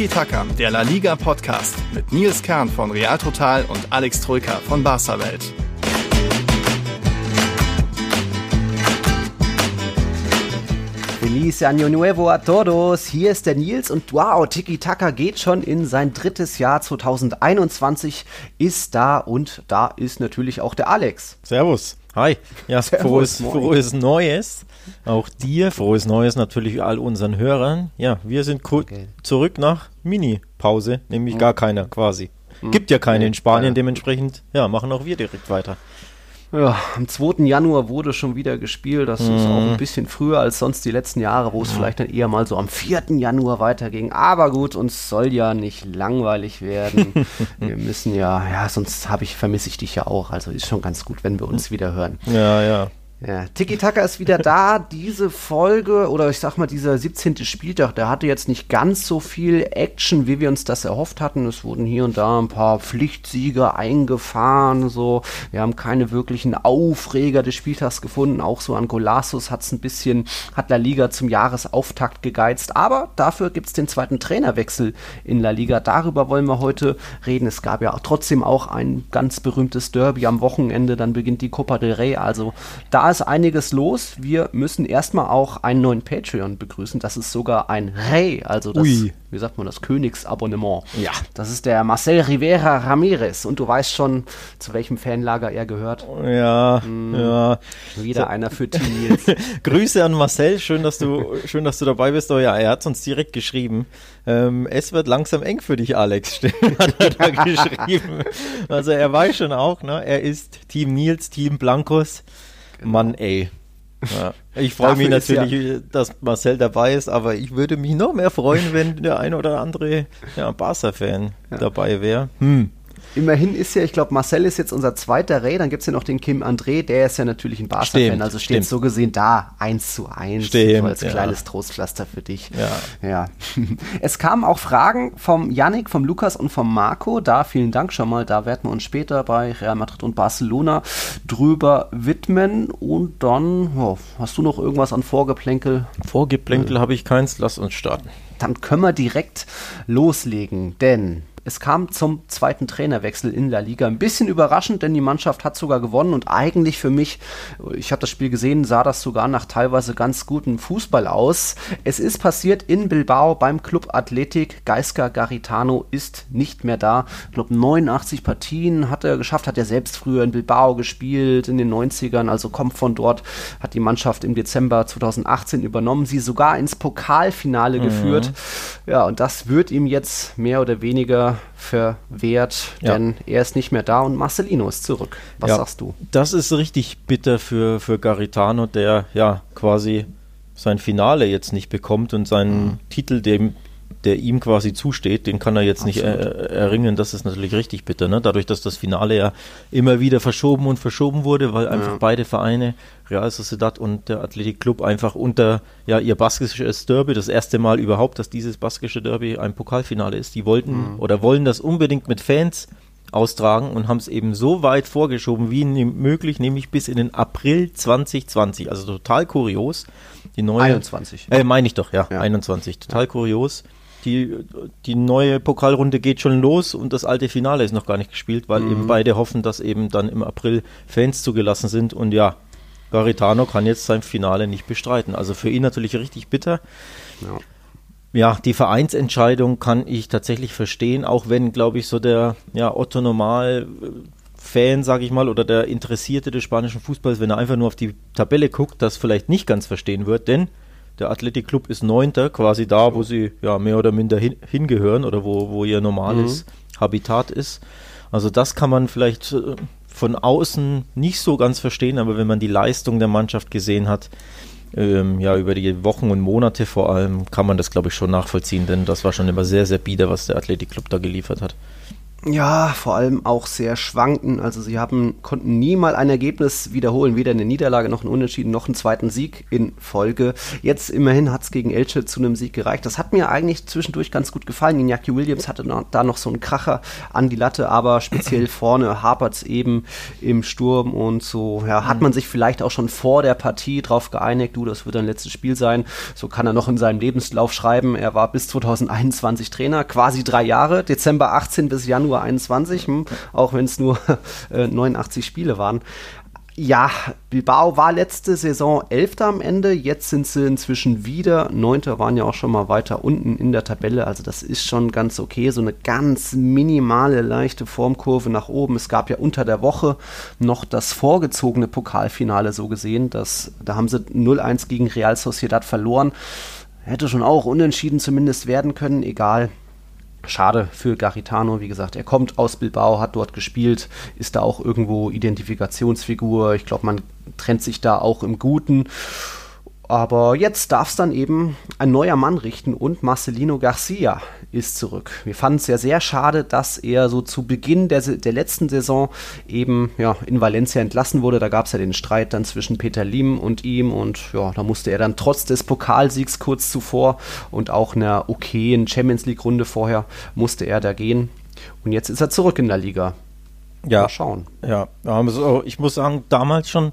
Tiki Taka, der La Liga Podcast mit Nils Kern von Real Total und Alex Troika von Barca Welt. Feliz Año Nuevo a todos. Hier ist der Nils und wow, Tiki Taka geht schon in sein drittes Jahr 2021 ist da und da ist natürlich auch der Alex. Servus. Hi. Ja, Servus, frohes, frohes Neues. Auch dir frohes Neues natürlich all unseren Hörern. Ja, wir sind okay. zurück nach Mini-Pause, nämlich mhm. gar keiner quasi. Mhm. Gibt ja keine in Spanien, dementsprechend ja, machen auch wir direkt weiter. Ja, am 2. Januar wurde schon wieder gespielt. Das mhm. ist auch ein bisschen früher als sonst die letzten Jahre, wo es mhm. vielleicht dann eher mal so am 4. Januar weiterging. Aber gut, uns soll ja nicht langweilig werden. wir müssen ja, ja, sonst habe ich, vermisse ich dich ja auch. Also ist schon ganz gut, wenn wir uns wieder hören. Ja, ja. Ja, Tiki Taka ist wieder da. Diese Folge oder ich sag mal dieser 17. Spieltag, der hatte jetzt nicht ganz so viel Action, wie wir uns das erhofft hatten. Es wurden hier und da ein paar Pflichtsieger eingefahren. So, wir haben keine wirklichen Aufreger des Spieltags gefunden. Auch so an Golasus hat es ein bisschen, hat La Liga zum Jahresauftakt gegeizt. Aber dafür gibt es den zweiten Trainerwechsel in La Liga. Darüber wollen wir heute reden. Es gab ja trotzdem auch ein ganz berühmtes Derby am Wochenende. Dann beginnt die Copa del Rey. Also da ist einiges los. Wir müssen erstmal auch einen neuen Patreon begrüßen. Das ist sogar ein Rey, also das, Ui. wie sagt man, das Königsabonnement. Ja. Das ist der Marcel Rivera Ramirez. Und du weißt schon, zu welchem Fanlager er gehört. Ja, hm, ja. Wieder so. einer für Teenies. Grüße an Marcel, schön, dass du, schön, dass du dabei bist. Oh ja, er hat uns direkt geschrieben. Ähm, es wird langsam eng für dich, Alex, hat er da geschrieben. Also er weiß schon auch, ne? Er ist Team Nils, Team Blancos. Genau. Mann, ey. Ja. Ich freue mich natürlich, ja dass Marcel dabei ist, aber ich würde mich noch mehr freuen, wenn der ein oder andere ja, Barca-Fan dabei wäre. Hm. Immerhin ist ja, ich glaube, Marcel ist jetzt unser zweiter Ray, dann gibt es ja noch den Kim André, der ist ja natürlich ein Barca-Fan, also steht so gesehen da, eins zu eins, stimmt, so als ja. kleines Trostpflaster für dich. Ja. ja. es kamen auch Fragen vom Yannick, vom Lukas und vom Marco, da vielen Dank schon mal, da werden wir uns später bei Real Madrid und Barcelona drüber widmen und dann, oh, hast du noch irgendwas an Vorgeplänkel? Vorgeplänkel habe ich keins, lass uns starten. Dann können wir direkt loslegen, denn es kam zum zweiten Trainerwechsel in La Liga. Ein bisschen überraschend, denn die Mannschaft hat sogar gewonnen und eigentlich für mich, ich habe das Spiel gesehen, sah das sogar nach teilweise ganz gutem Fußball aus. Es ist passiert in Bilbao beim Club Athletic. Geiska Garitano ist nicht mehr da. Ich glaube, 89 Partien hat er geschafft, hat er selbst früher in Bilbao gespielt, in den 90ern, also kommt von dort, hat die Mannschaft im Dezember 2018 übernommen, sie sogar ins Pokalfinale mhm. geführt. Ja, und das wird ihm jetzt mehr oder weniger verwehrt, ja. denn er ist nicht mehr da und Marcelino ist zurück. Was ja, sagst du? Das ist richtig bitter für, für Garitano, der ja quasi sein Finale jetzt nicht bekommt und seinen mhm. Titel, dem der ihm quasi zusteht, den kann er jetzt Absolut. nicht er, erringen. Das ist natürlich richtig bitter. Ne? Dadurch, dass das Finale ja immer wieder verschoben und verschoben wurde, weil einfach ja. beide Vereine, Real Sociedad und der Athletic Club, einfach unter ja, ihr baskisches Derby, das erste Mal überhaupt, dass dieses baskische Derby ein Pokalfinale ist. Die wollten mhm. oder wollen das unbedingt mit Fans austragen und haben es eben so weit vorgeschoben wie möglich, nämlich bis in den April 2020. Also total kurios. Die neue, 21. Äh, meine ich doch, ja, ja. 21. Total ja. kurios die, die neue Pokalrunde geht schon los und das alte Finale ist noch gar nicht gespielt, weil mhm. eben beide hoffen, dass eben dann im April Fans zugelassen sind und ja, Garitano kann jetzt sein Finale nicht bestreiten. Also für ihn natürlich richtig bitter. Ja. Ja, die Vereinsentscheidung kann ich tatsächlich verstehen, auch wenn, glaube ich, so der ja, Otto Normal Fan, sage ich mal, oder der Interessierte des spanischen Fußballs, wenn er einfach nur auf die Tabelle guckt, das vielleicht nicht ganz verstehen wird, denn der Athletic Club ist Neunter, quasi da, wo sie ja mehr oder minder hin, hingehören oder wo, wo ihr normales mhm. Habitat ist. Also das kann man vielleicht äh, von außen nicht so ganz verstehen, aber wenn man die Leistung der Mannschaft gesehen hat, ähm, ja, über die Wochen und Monate vor allem, kann man das, glaube ich, schon nachvollziehen, denn das war schon immer sehr, sehr bieder, was der Athletic Club da geliefert hat. Ja, vor allem auch sehr schwanken. Also sie haben, konnten nie mal ein Ergebnis wiederholen, weder eine Niederlage noch ein Unentschieden noch einen zweiten Sieg in Folge. Jetzt immerhin hat es gegen Elche zu einem Sieg gereicht. Das hat mir eigentlich zwischendurch ganz gut gefallen. Iñaki Williams hatte noch, da noch so einen Kracher an die Latte, aber speziell vorne hapert es eben im Sturm und so ja, hat man sich vielleicht auch schon vor der Partie drauf geeinigt, du, das wird ein letztes Spiel sein. So kann er noch in seinem Lebenslauf schreiben. Er war bis 2021 Trainer, quasi drei Jahre, Dezember 18 bis Januar nur 21, hm, auch wenn es nur äh, 89 Spiele waren. Ja, Bilbao war letzte Saison Elfter am Ende, jetzt sind sie inzwischen wieder Neunter, waren ja auch schon mal weiter unten in der Tabelle, also das ist schon ganz okay, so eine ganz minimale, leichte Formkurve nach oben. Es gab ja unter der Woche noch das vorgezogene Pokalfinale so gesehen, das, da haben sie 0-1 gegen Real Sociedad verloren. Hätte schon auch unentschieden zumindest werden können, egal. Schade für Garitano, wie gesagt, er kommt aus Bilbao, hat dort gespielt, ist da auch irgendwo Identifikationsfigur. Ich glaube, man trennt sich da auch im Guten. Aber jetzt darf es dann eben ein neuer Mann richten und Marcelino Garcia ist zurück. Wir fanden es ja sehr schade, dass er so zu Beginn der, der letzten Saison eben ja, in Valencia entlassen wurde. Da gab es ja den Streit dann zwischen Peter Lim und ihm und ja, da musste er dann trotz des Pokalsiegs kurz zuvor und auch einer okayen Champions League Runde vorher musste er da gehen. Und jetzt ist er zurück in der Liga. Ja, Mal schauen. Ja, also ich muss sagen, damals schon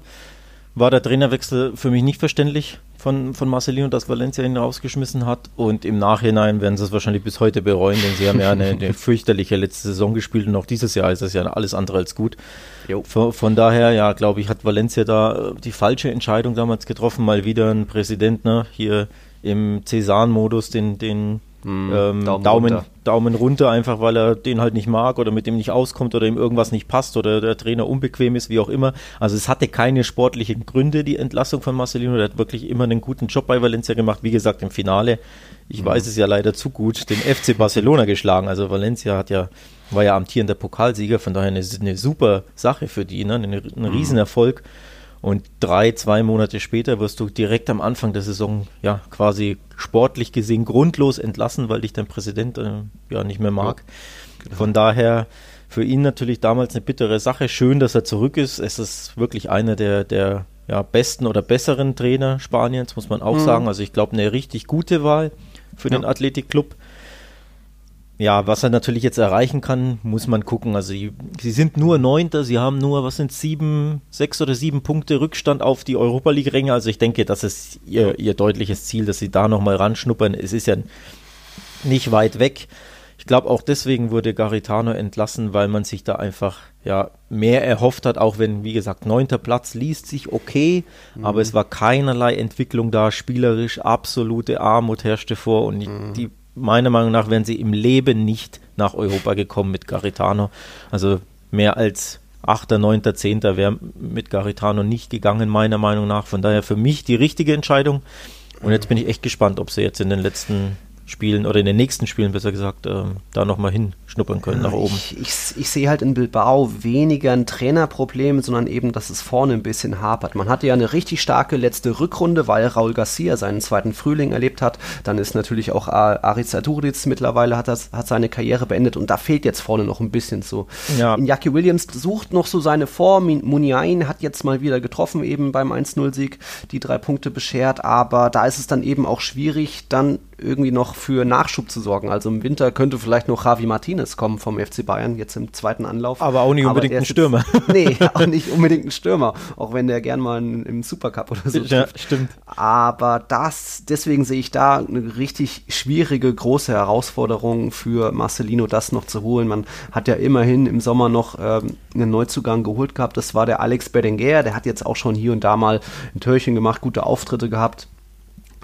war der Trainerwechsel für mich nicht verständlich von, von Marcelino, dass Valencia ihn rausgeschmissen hat. Und im Nachhinein werden sie es wahrscheinlich bis heute bereuen, denn sie haben ja eine, eine fürchterliche letzte Saison gespielt und auch dieses Jahr ist das ja alles andere als gut. Von, von, daher, ja, glaube ich, hat Valencia da äh, die falsche Entscheidung damals getroffen. Mal wieder ein Präsident, ne, hier im Cäsar-Modus, den, den hm, ähm, Daumen, Daumen, runter. Daumen, runter. einfach weil er den halt nicht mag oder mit dem nicht auskommt oder ihm irgendwas nicht passt oder der Trainer unbequem ist, wie auch immer. Also es hatte keine sportlichen Gründe, die Entlassung von Marcelino. Der hat wirklich immer einen guten Job bei Valencia gemacht. Wie gesagt, im Finale, ich mhm. weiß es ja leider zu gut, den FC Barcelona geschlagen. Also Valencia hat ja, war ja amtierender Pokalsieger, von daher eine, eine super Sache für die, ne? ein, ein mhm. Riesenerfolg. Mhm. Und drei, zwei Monate später wirst du direkt am Anfang der Saison ja quasi sportlich gesehen grundlos entlassen, weil dich dein Präsident äh, ja nicht mehr mag. Ja, genau. Von daher für ihn natürlich damals eine bittere Sache. Schön, dass er zurück ist. Es ist wirklich einer der, der ja, besten oder besseren Trainer Spaniens, muss man auch mhm. sagen. Also ich glaube, eine richtig gute Wahl für ja. den Athletikclub. Ja, was er natürlich jetzt erreichen kann, muss man gucken. Also sie, sie sind nur Neunter, sie haben nur, was sind sieben, sechs oder sieben Punkte Rückstand auf die Europa League-Ränge. Also ich denke, das ist ihr, ihr deutliches Ziel, dass sie da nochmal ranschnuppern. Es ist ja nicht weit weg. Ich glaube, auch deswegen wurde Garitano entlassen, weil man sich da einfach ja mehr erhofft hat, auch wenn, wie gesagt, neunter Platz liest sich okay, mhm. aber es war keinerlei Entwicklung da, spielerisch absolute Armut herrschte vor und mhm. die meiner Meinung nach wären sie im Leben nicht nach Europa gekommen mit Garitano. Also mehr als 8., 9., 10. wäre mit Garitano nicht gegangen, meiner Meinung nach. Von daher für mich die richtige Entscheidung. Und jetzt bin ich echt gespannt, ob sie jetzt in den letzten Spielen oder in den nächsten Spielen besser gesagt äh, da nochmal hinschnuppern können nach oben. Ich, ich, ich, sehe halt in Bilbao weniger ein Trainerproblem, sondern eben, dass es vorne ein bisschen hapert. Man hatte ja eine richtig starke letzte Rückrunde, weil Raul Garcia seinen zweiten Frühling erlebt hat. Dann ist natürlich auch Aris Aduriz mittlerweile hat, das, hat seine Karriere beendet und da fehlt jetzt vorne noch ein bisschen so. Ja. Jackie Williams sucht noch so seine Form. Muniain hat jetzt mal wieder getroffen, eben beim 1-0-Sieg, die drei Punkte beschert, aber da ist es dann eben auch schwierig, dann irgendwie noch für Nachschub zu sorgen. Also im Winter könnte vielleicht noch Javi Martinez kommen vom FC Bayern, jetzt im zweiten Anlauf. Aber auch nicht unbedingt ein Stürmer. nee, auch nicht unbedingt ein Stürmer, auch wenn der gern mal im Supercup oder so ja, stimmt. Aber das, deswegen sehe ich da eine richtig schwierige, große Herausforderung für Marcelino, das noch zu holen. Man hat ja immerhin im Sommer noch ähm, einen Neuzugang geholt gehabt. Das war der Alex Berenguer, der hat jetzt auch schon hier und da mal ein Törchen gemacht, gute Auftritte gehabt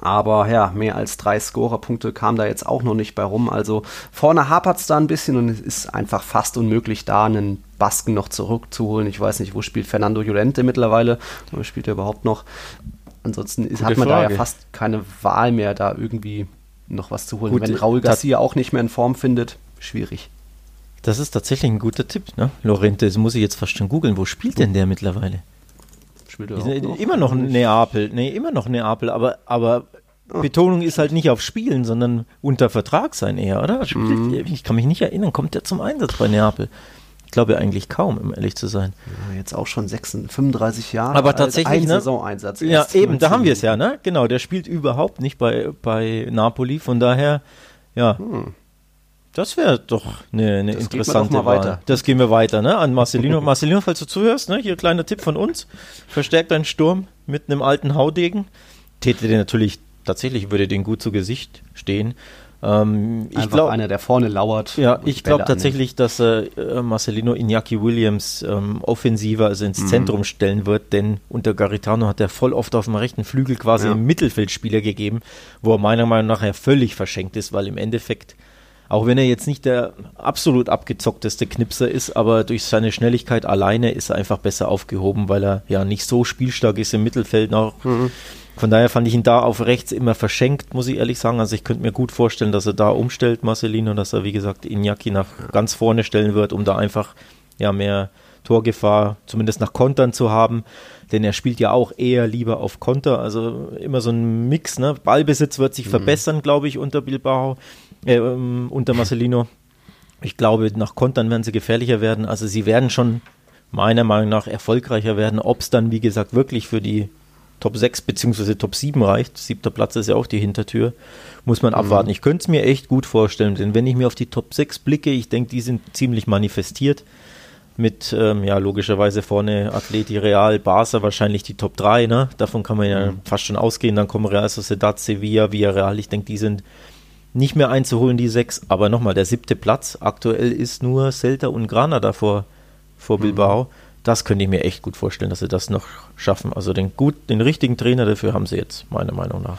aber ja, mehr als drei Scorerpunkte kam da jetzt auch noch nicht bei rum. Also vorne hapert es da ein bisschen und es ist einfach fast unmöglich, da einen Basken noch zurückzuholen. Ich weiß nicht, wo spielt Fernando Llorente mittlerweile? Wo spielt er überhaupt noch? Ansonsten ist, hat man Frage. da ja fast keine Wahl mehr, da irgendwie noch was zu holen. Gut, Wenn Raul Garcia auch nicht mehr in Form findet, schwierig. Das ist tatsächlich ein guter Tipp, ne? Lorente, das muss ich jetzt fast schon googeln. Wo spielt denn der mittlerweile? Spielt er auch noch? Immer noch Neapel, nee, immer noch Neapel, aber, aber Betonung ist halt nicht auf Spielen, sondern unter Vertrag sein eher, oder? Spielt, Mhm. Ich kann mich nicht erinnern, kommt der zum Einsatz bei Neapel? Ich glaube eigentlich kaum, um ehrlich zu sein. Ja, jetzt auch schon 36, 35 Jahre. Aber tatsächlich, ein ne? Saisoneinsatz. Ja, eben, da 19. haben wir es ja, ne? Genau, der spielt überhaupt nicht bei, bei Napoli, von daher, ja. Das wäre doch eine, eine interessante Wahl. weiter. Das gehen wir weiter, ne? An Marcelino. Marcelino, falls du zuhörst, ne? Hier kleiner Tipp von uns. Verstärkt deinen Sturm mit einem alten Haudegen. Täte dir natürlich, tatsächlich würde den gut zu Gesicht stehen. Ähm, ich glaube, einer, der vorne lauert. ja, ich glaube tatsächlich, dass äh, Marcelino Iñaki Williams ähm, offensiver also Mhm. ins Zentrum stellen wird, denn unter Garitano hat er voll oft auf dem rechten Flügel quasi Ja. einen Mittelfeldspieler gegeben, wo er meiner Meinung nach ja völlig verschenkt ist, weil im Endeffekt, auch wenn er jetzt nicht der absolut abgezockteste Knipser ist, aber durch seine Schnelligkeit alleine ist er einfach besser aufgehoben, weil er ja nicht so spielstark ist im Mittelfeld noch. Mhm. Von daher fand ich ihn da auf rechts immer verschenkt, muss ich ehrlich sagen. Also ich könnte mir gut vorstellen, dass er da umstellt, Marcelino, dass er, wie gesagt, Iñaki nach ganz vorne stellen wird, um da einfach ja mehr Torgefahr, zumindest nach Kontern zu haben. Denn er spielt ja auch eher lieber auf Konter. Also immer so ein Mix, ne? Ballbesitz wird sich verbessern, glaube ich, unter Bilbao, äh, ähm, unter Marcelino. Ich glaube, nach Kontern werden sie gefährlicher werden. Also sie werden schon meiner Meinung nach erfolgreicher werden. Ob es dann, wie gesagt, wirklich für die Top 6 bzw. Top 7 reicht, siebter Platz ist ja auch die Hintertür, muss man abwarten. Ich könnte es mir echt gut vorstellen, denn wenn ich mir auf die Top 6 blicke, ich denke, die sind ziemlich manifestiert. Mit, ähm, ja, logischerweise vorne Atleti, Real, Barca, wahrscheinlich die Top 3, ne? Davon kann man ja fast schon ausgehen. Dann kommen Real Sociedad, Sevilla, Villarreal. Ich denke, die sind nicht mehr einzuholen, die sechs. Aber nochmal, der siebte Platz aktuell ist nur Celta und Granada vor, vor Bilbao. Das könnte ich mir echt gut vorstellen, dass sie das noch schaffen. Also den gut, den richtigen Trainer dafür haben sie jetzt, meiner Meinung nach.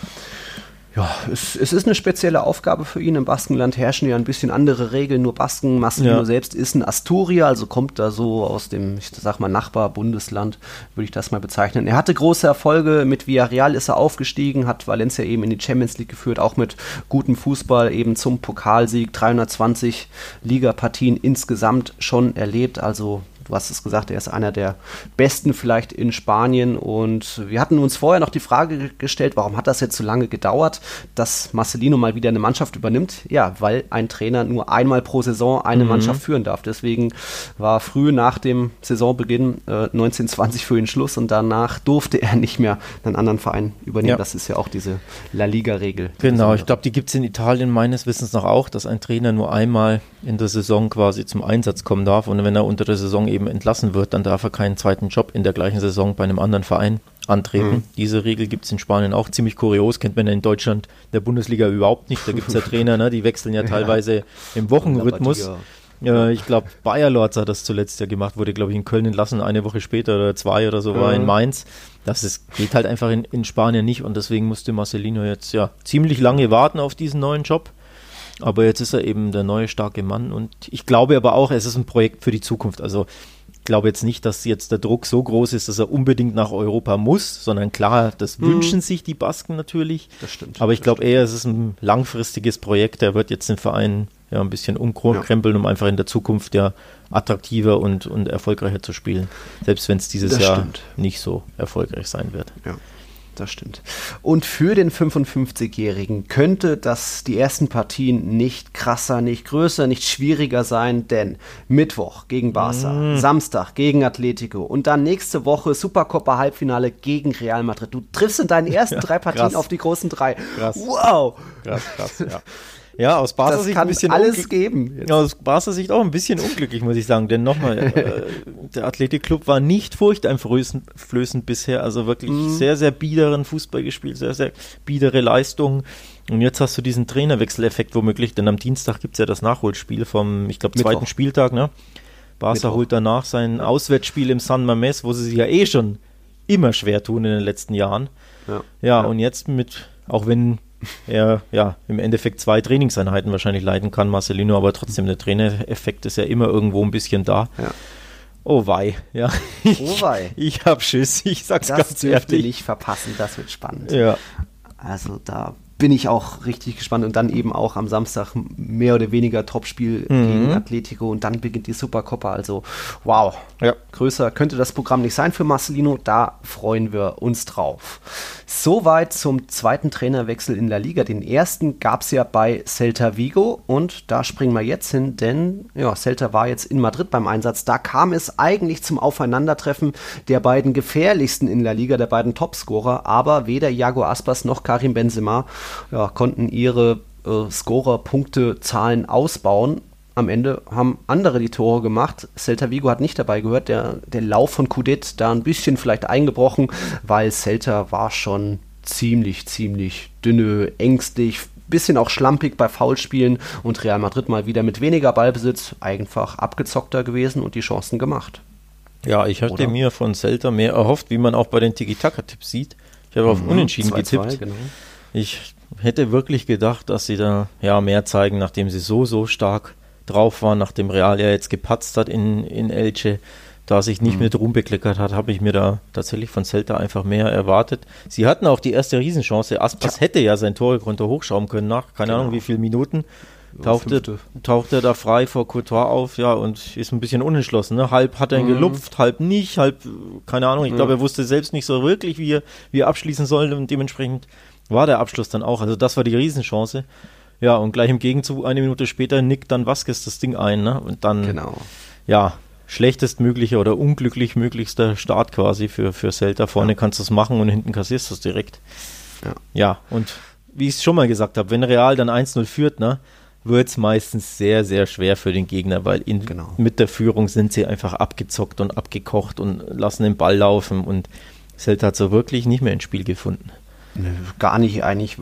Ja, es, es ist eine spezielle Aufgabe für ihn. Im Baskenland herrschen ja ein bisschen andere Regeln. Nur Basken, Marcelino Ja. selbst ist ein Asturier, also kommt da so aus dem, ich sag mal, Nachbarbundesland, würde ich das mal bezeichnen. Er hatte große Erfolge. Mit Villarreal ist er aufgestiegen, hat Valencia eben in die Champions League geführt, auch mit gutem Fußball eben zum Pokalsieg. 320 Ligapartien insgesamt schon erlebt. Also Du hast es gesagt, er ist einer der besten vielleicht in Spanien. Und wir hatten uns vorher noch die Frage ge- gestellt, warum hat das jetzt so lange gedauert, dass Marcelino mal wieder eine Mannschaft übernimmt? Ja, weil ein Trainer nur einmal pro Saison eine Mannschaft führen darf. Deswegen war früh nach dem Saisonbeginn äh, 1920 für ihn Schluss und danach durfte er nicht mehr einen anderen Verein übernehmen. Ja. Das ist ja auch diese La Liga-Regel. Genau, ich glaube, die gibt es in Italien meines Wissens noch auch, dass ein Trainer nur einmal in der Saison quasi zum Einsatz kommen darf und wenn er unter der Saison eben entlassen wird, dann darf er keinen zweiten Job in der gleichen Saison bei einem anderen Verein antreten. Diese Regel gibt es in Spanien auch ziemlich kurios, kennt man ja in Deutschland der Bundesliga überhaupt nicht. Da gibt es ja Trainer, ne, die wechseln ja teilweise im Wochenrhythmus. Ja, ich glaube, Bayer Lorz hat das zuletzt ja gemacht, wurde, glaube ich, in Köln entlassen, eine Woche später oder zwei oder so war in Mainz. Das ist, geht halt einfach in, in Spanien nicht und deswegen musste Marcelino jetzt ja ziemlich lange warten auf diesen neuen Job. Aber jetzt ist er eben der neue starke Mann und ich glaube aber auch, es ist ein Projekt für die Zukunft. Also ich glaube jetzt nicht, dass jetzt der Druck so groß ist, dass er unbedingt nach Europa muss, sondern klar, das wünschen sich die Basken natürlich. Das stimmt. Aber ich glaube eher, es ist ein langfristiges Projekt. Er wird jetzt den Verein ja ein bisschen umkrempeln, um einfach in der Zukunft ja attraktiver und, und erfolgreicher zu spielen. Selbst wenn es dieses Das Jahr stimmt. nicht so erfolgreich sein wird. Ja, das stimmt. Und für den 55-Jährigen könnte das die ersten Partien nicht krasser, nicht größer, nicht schwieriger sein, denn Mittwoch gegen Barca, Mm. Samstag gegen Atletico und dann nächste Woche Supercopa Halbfinale gegen Real Madrid. Du triffst in deinen ersten drei Partien krass. auf die großen drei. Krass. Wow! Krass, krass, ja. Ja, aus Barca Sicht kann ein bisschen alles geben. jetzt. Ja, aus Barca Sicht auch ein bisschen unglücklich, muss ich sagen. Denn nochmal, äh, der Athletikclub war nicht furchteinflößend bisher. Also wirklich Mhm. sehr, sehr biederen Fußball gespielt, sehr, sehr biedere Leistungen. Und jetzt hast du diesen Trainerwechseleffekt womöglich, denn am Dienstag gibt's ja das Nachholspiel vom, ich glaube, zweiten Spieltag. Ne? Barca Mittwoch. holt danach sein Auswärtsspiel im San Mamés, wo sie sich ja eh schon immer schwer tun in den letzten Jahren. Ja. Ja, und jetzt mit, auch wenn er ja im Endeffekt zwei Trainingseinheiten wahrscheinlich leiten kann, Marcelino, aber trotzdem der Trainereffekt ist ja immer irgendwo ein bisschen da. Ja. Oh wei, ja. Oh wei. Ich hab Schiss, ich sag's Das ganz dürft ihr ehrlich. nicht verpassen, das wird spannend. Ja, Also da bin ich auch richtig gespannt. Und dann eben auch am Samstag mehr oder weniger Topspiel mhm. gegen Atletico und dann beginnt die Supercoppa. Also wow, ja. größer könnte das Programm nicht sein für Marcelino. Da freuen wir uns drauf. Soweit zum zweiten Trainerwechsel in La Liga. Den ersten gab es ja bei Celta Vigo und da springen wir jetzt hin, denn ja, Celta war jetzt in Madrid beim Einsatz. Da kam es eigentlich zum Aufeinandertreffen der beiden gefährlichsten in La Liga, der beiden Topscorer, aber weder Iago Aspas noch Karim Benzema ja, konnten ihre äh, Scorer-Punktezahlen ausbauen. Am Ende haben andere die Tore gemacht. Celta Vigo hat nicht dabei gehört. Der, der Lauf von Kudet da ein bisschen vielleicht eingebrochen, weil Celta war schon ziemlich, ziemlich dünne, ängstlich, bisschen auch schlampig bei Foulspielen und Real Madrid mal wieder mit weniger Ballbesitz einfach abgezockter gewesen und die Chancen gemacht. Ja, ich hatte Oder? mir von Celta mehr erhofft, wie man auch bei den Tiki-Taka-Tipps sieht. Ich habe auf mhm, Unentschieden 2 -2, getippt. Genau. Ich hätte wirklich gedacht, dass sie da ja mehr zeigen, nachdem sie so, so stark drauf waren, nachdem Real ja jetzt gepatzt hat in, in Elche, da sich nicht mhm. mit Ruhm bekleckert hat, habe ich mir da tatsächlich von Celta einfach mehr erwartet. Sie hatten auch die erste Riesenchance. Aspas ja. hätte ja sein Torkonto hochschrauben können nach keine genau. Ahnung wie viele Minuten. Tauchte, tauchte da frei vor Courtois auf, ja, und ist ein bisschen unentschlossen. Ne? Halb hat er ihn mhm. gelupft, halb nicht, halb, keine Ahnung. Ich mhm. glaube, er wusste selbst nicht so wirklich, wie er, wie er abschließen soll und dementsprechend war der Abschluss dann auch. Also das war die Riesenchance. Ja, und gleich im Gegenzug, eine Minute später, nickt dann Vasquez das Ding ein, ne? Und dann, genau. ja, schlechtestmöglicher oder unglücklich möglichster Start quasi für, für Celta. Vorne ja. kannst du es machen und hinten kassierst du es direkt. Ja. ja, und wie ich es schon mal gesagt habe, wenn Real dann 1-0 führt, ne, wird es meistens sehr, sehr schwer für den Gegner, weil in, genau. mit der Führung sind sie einfach abgezockt und abgekocht und lassen den Ball laufen und Celta hat so wirklich nicht mehr ins Spiel gefunden gar nicht eigentlich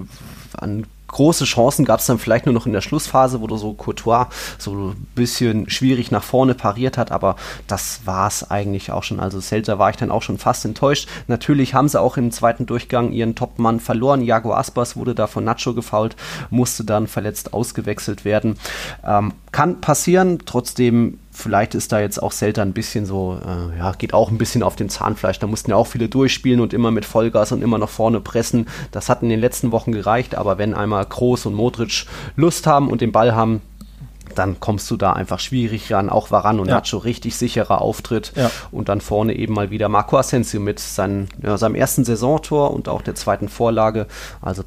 an große Chancen gab es dann vielleicht nur noch in der Schlussphase, wo du so Courtois so ein bisschen schwierig nach vorne pariert hat, aber das war es eigentlich auch schon. Also Celta war ich dann auch schon fast enttäuscht. Natürlich haben sie auch im zweiten Durchgang ihren Topmann verloren. Jago Aspas wurde da von Nacho gefault, musste dann verletzt ausgewechselt werden. Ähm, kann passieren, trotzdem vielleicht ist da jetzt auch Celta ein bisschen so, äh, ja, geht auch ein bisschen auf den Zahnfleisch. Da mussten ja auch viele durchspielen und immer mit Vollgas und immer nach vorne pressen. Das hat in den letzten Wochen gereicht, aber wenn einmal Kroos und Modric Lust haben und den Ball haben, dann kommst du da einfach schwierig ran. Auch Varan und ja. Nacho richtig sicherer Auftritt. Ja. Und dann vorne eben mal wieder Marco Asensio mit seinen, ja, seinem ersten Saisontor und auch der zweiten Vorlage. Also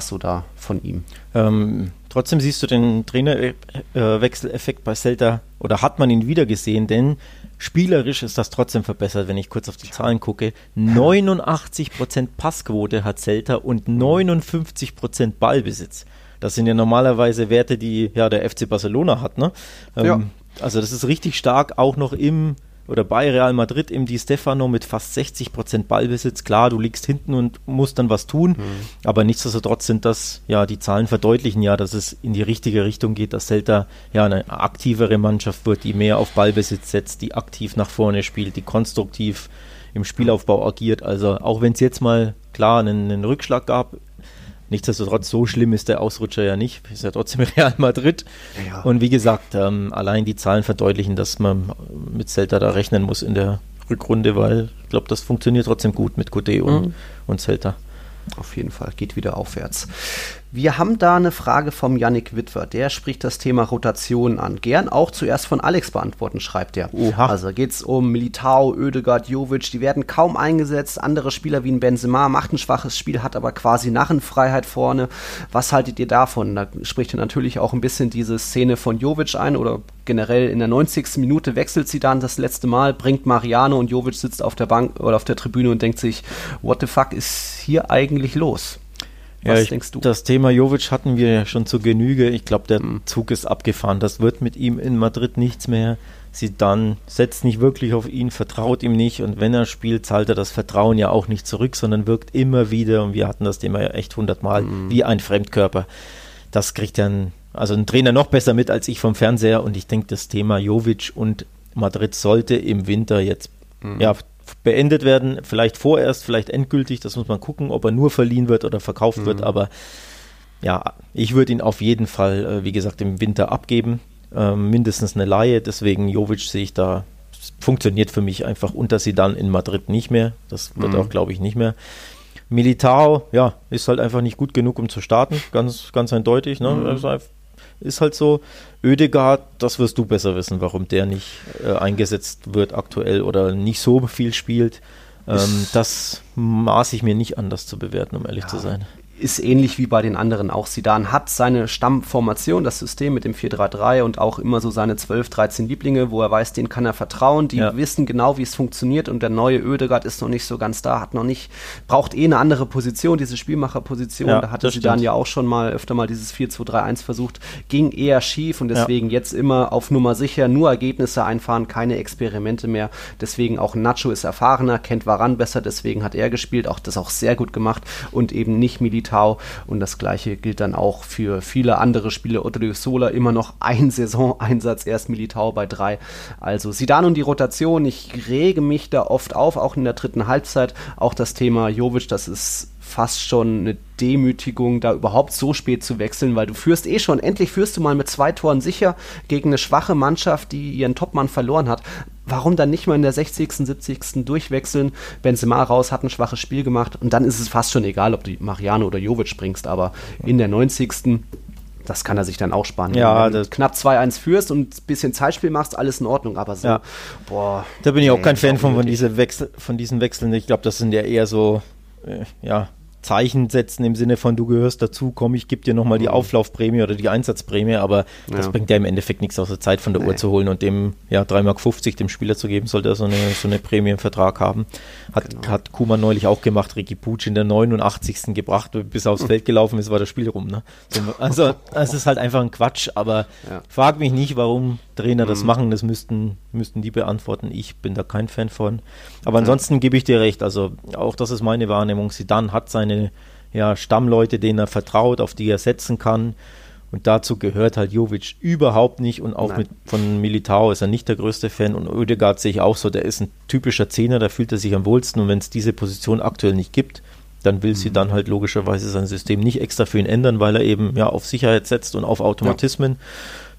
so da von ihm. Ähm, trotzdem siehst du den Trainerwechseleffekt bei Celta oder hat man ihn wieder gesehen, denn spielerisch ist das trotzdem verbessert, wenn ich kurz auf die Zahlen gucke. 89% Passquote hat Celta und 59% Ballbesitz. Das sind ja normalerweise Werte, die ja der FC Barcelona hat, ne? Ähm, ja. Also das ist richtig stark, auch noch im oder bei Real Madrid im Di Stefano mit fast 60 Prozent Ballbesitz. Klar, du liegst hinten und musst dann was tun, mhm. aber nichtsdestotrotz sind das, ja, die Zahlen verdeutlichen ja, dass es in die richtige Richtung geht, dass Celta ja eine aktivere Mannschaft wird, die mehr auf Ballbesitz setzt, die aktiv nach vorne spielt, die konstruktiv im Spielaufbau agiert. Also auch wenn es jetzt mal klar einen, einen Rückschlag gab Nichtsdestotrotz, so schlimm ist der Ausrutscher ja nicht. Ist ja trotzdem Real Madrid. Ja. Und wie gesagt, ähm, allein die Zahlen verdeutlichen, dass man mit Celta da rechnen muss in der Rückrunde, weil ich glaube, das funktioniert trotzdem gut mit Coudet und, mhm. und Celta. Auf jeden Fall, geht wieder aufwärts. Wir haben da eine Frage vom Yannick Witwer. Der spricht das Thema Rotation an. Gern auch zuerst von Alex beantworten, schreibt er. Oha. Also geht es um Militao, Oedegaard, Jovic. Die werden kaum eingesetzt. Andere Spieler wie ein Benzema macht ein schwaches Spiel, hat aber quasi Narrenfreiheit vorne. Was haltet ihr davon? Da spricht er natürlich auch ein bisschen diese Szene von Jovic ein oder generell in der 90. Minute wechselt sie dann das letzte Mal, bringt Mariano und Jovic sitzt auf der Bank oder auf der Tribüne und denkt sich, what the fuck ist hier eigentlich los? Was ja, ich, denkst du? Das Thema Jovic hatten wir ja schon zu Genüge. Ich glaube, der mhm. Zug ist abgefahren. Das wird mit ihm in Madrid nichts mehr. Sie dann setzt nicht wirklich auf ihn, vertraut ihm nicht und wenn er spielt, zahlt er das Vertrauen ja auch nicht zurück, sondern wirkt immer wieder, und wir hatten das Thema ja echt hundertmal, mhm. wie ein Fremdkörper. Das kriegt dann also ein Trainer noch besser mit als ich vom Fernseher und ich denke, das Thema Jovic und Madrid sollte im Winter jetzt mhm. ja, beendet werden. Vielleicht vorerst, vielleicht endgültig. Das muss man gucken, ob er nur verliehen wird oder verkauft mhm. wird. Aber ja, ich würde ihn auf jeden Fall, äh, wie gesagt, im Winter abgeben. Ähm, mindestens eine Laie. Deswegen Jovic sehe ich da, funktioniert für mich einfach unter sie dann in Madrid nicht mehr. Das wird mhm. auch, glaube ich, nicht mehr. Militao, ja, ist halt einfach nicht gut genug, um zu starten, ganz, ganz eindeutig. Ne? Mhm. Ist halt so. Ödegard, das wirst du besser wissen, warum der nicht äh, eingesetzt wird aktuell oder nicht so viel spielt. Ähm, das maße ich mir nicht an, das zu bewerten, um ehrlich ja, zu sein ist ähnlich wie bei den anderen auch. Sidan hat seine Stammformation, das System mit dem 4-3-3 und auch immer so seine 12, 13 Lieblinge, wo er weiß, denen kann er vertrauen. Die ja. wissen genau, wie es funktioniert und der neue Ödegard ist noch nicht so ganz da, hat noch nicht, braucht eh eine andere Position, diese Spielmacherposition. Ja, da hatte Sidan ja auch schon mal öfter mal dieses 4-2-3-1 versucht, ging eher schief und deswegen ja. jetzt immer auf Nummer sicher, nur Ergebnisse einfahren, keine Experimente mehr. Deswegen auch Nacho ist erfahrener, kennt Varan besser, deswegen hat er gespielt, auch das auch sehr gut gemacht und eben nicht militar Militao. Und das gleiche gilt dann auch für viele andere Spiele. Sola immer noch ein Saisoneinsatz, erst Militao bei drei. Also Sidan und die Rotation, ich rege mich da oft auf, auch in der dritten Halbzeit. Auch das Thema Jovic, das ist fast schon eine Demütigung, da überhaupt so spät zu wechseln, weil du führst eh schon, endlich führst du mal mit zwei Toren sicher gegen eine schwache Mannschaft, die ihren Topmann verloren hat. Warum dann nicht mal in der 60., 70. durchwechseln? Benzema raus, hat ein schwaches Spiel gemacht und dann ist es fast schon egal, ob du Mariano oder Jovic bringst, aber in der 90. Das kann er sich dann auch sparen. Ja, Wenn du knapp 2-1 führst und ein bisschen Zeitspiel machst, alles in Ordnung. Aber so, ja. boah. Da bin ich auch kein Fan von, von, diese Wechsel, von diesen Wechseln. Ich glaube, das sind ja eher so, äh, ja, Zeichen setzen im Sinne von, du gehörst dazu, komm, ich gebe dir nochmal die mhm. Auflaufprämie oder die Einsatzprämie, aber ja. das bringt ja im Endeffekt nichts aus der Zeit von der nee. Uhr zu holen und dem ja 3,50 Mark dem Spieler zu geben, sollte er so eine, so eine Prämie im Vertrag haben. Hat, genau. hat Kuma neulich auch gemacht, Ricky Pucci in der 89. gebracht, bis er aufs Feld gelaufen ist, war das Spiel rum. Ne? Also, es ist halt einfach ein Quatsch, aber ja. frag mich nicht, warum Trainer das mhm. machen, das müssten, müssten die beantworten. Ich bin da kein Fan von. Aber ansonsten ja. gebe ich dir recht, also auch das ist meine Wahrnehmung. Sidan hat seine ja, Stammleute, denen er vertraut, auf die er setzen kann. Und dazu gehört halt Jovic überhaupt nicht und auch mit, von Militao ist er nicht der größte Fan und Oedegaard sehe ich auch so, der ist ein typischer Zehner, da fühlt er sich am wohlsten und wenn es diese Position aktuell nicht gibt, dann will mhm. sie dann halt logischerweise sein System nicht extra für ihn ändern, weil er eben ja auf Sicherheit setzt und auf Automatismen. Ja.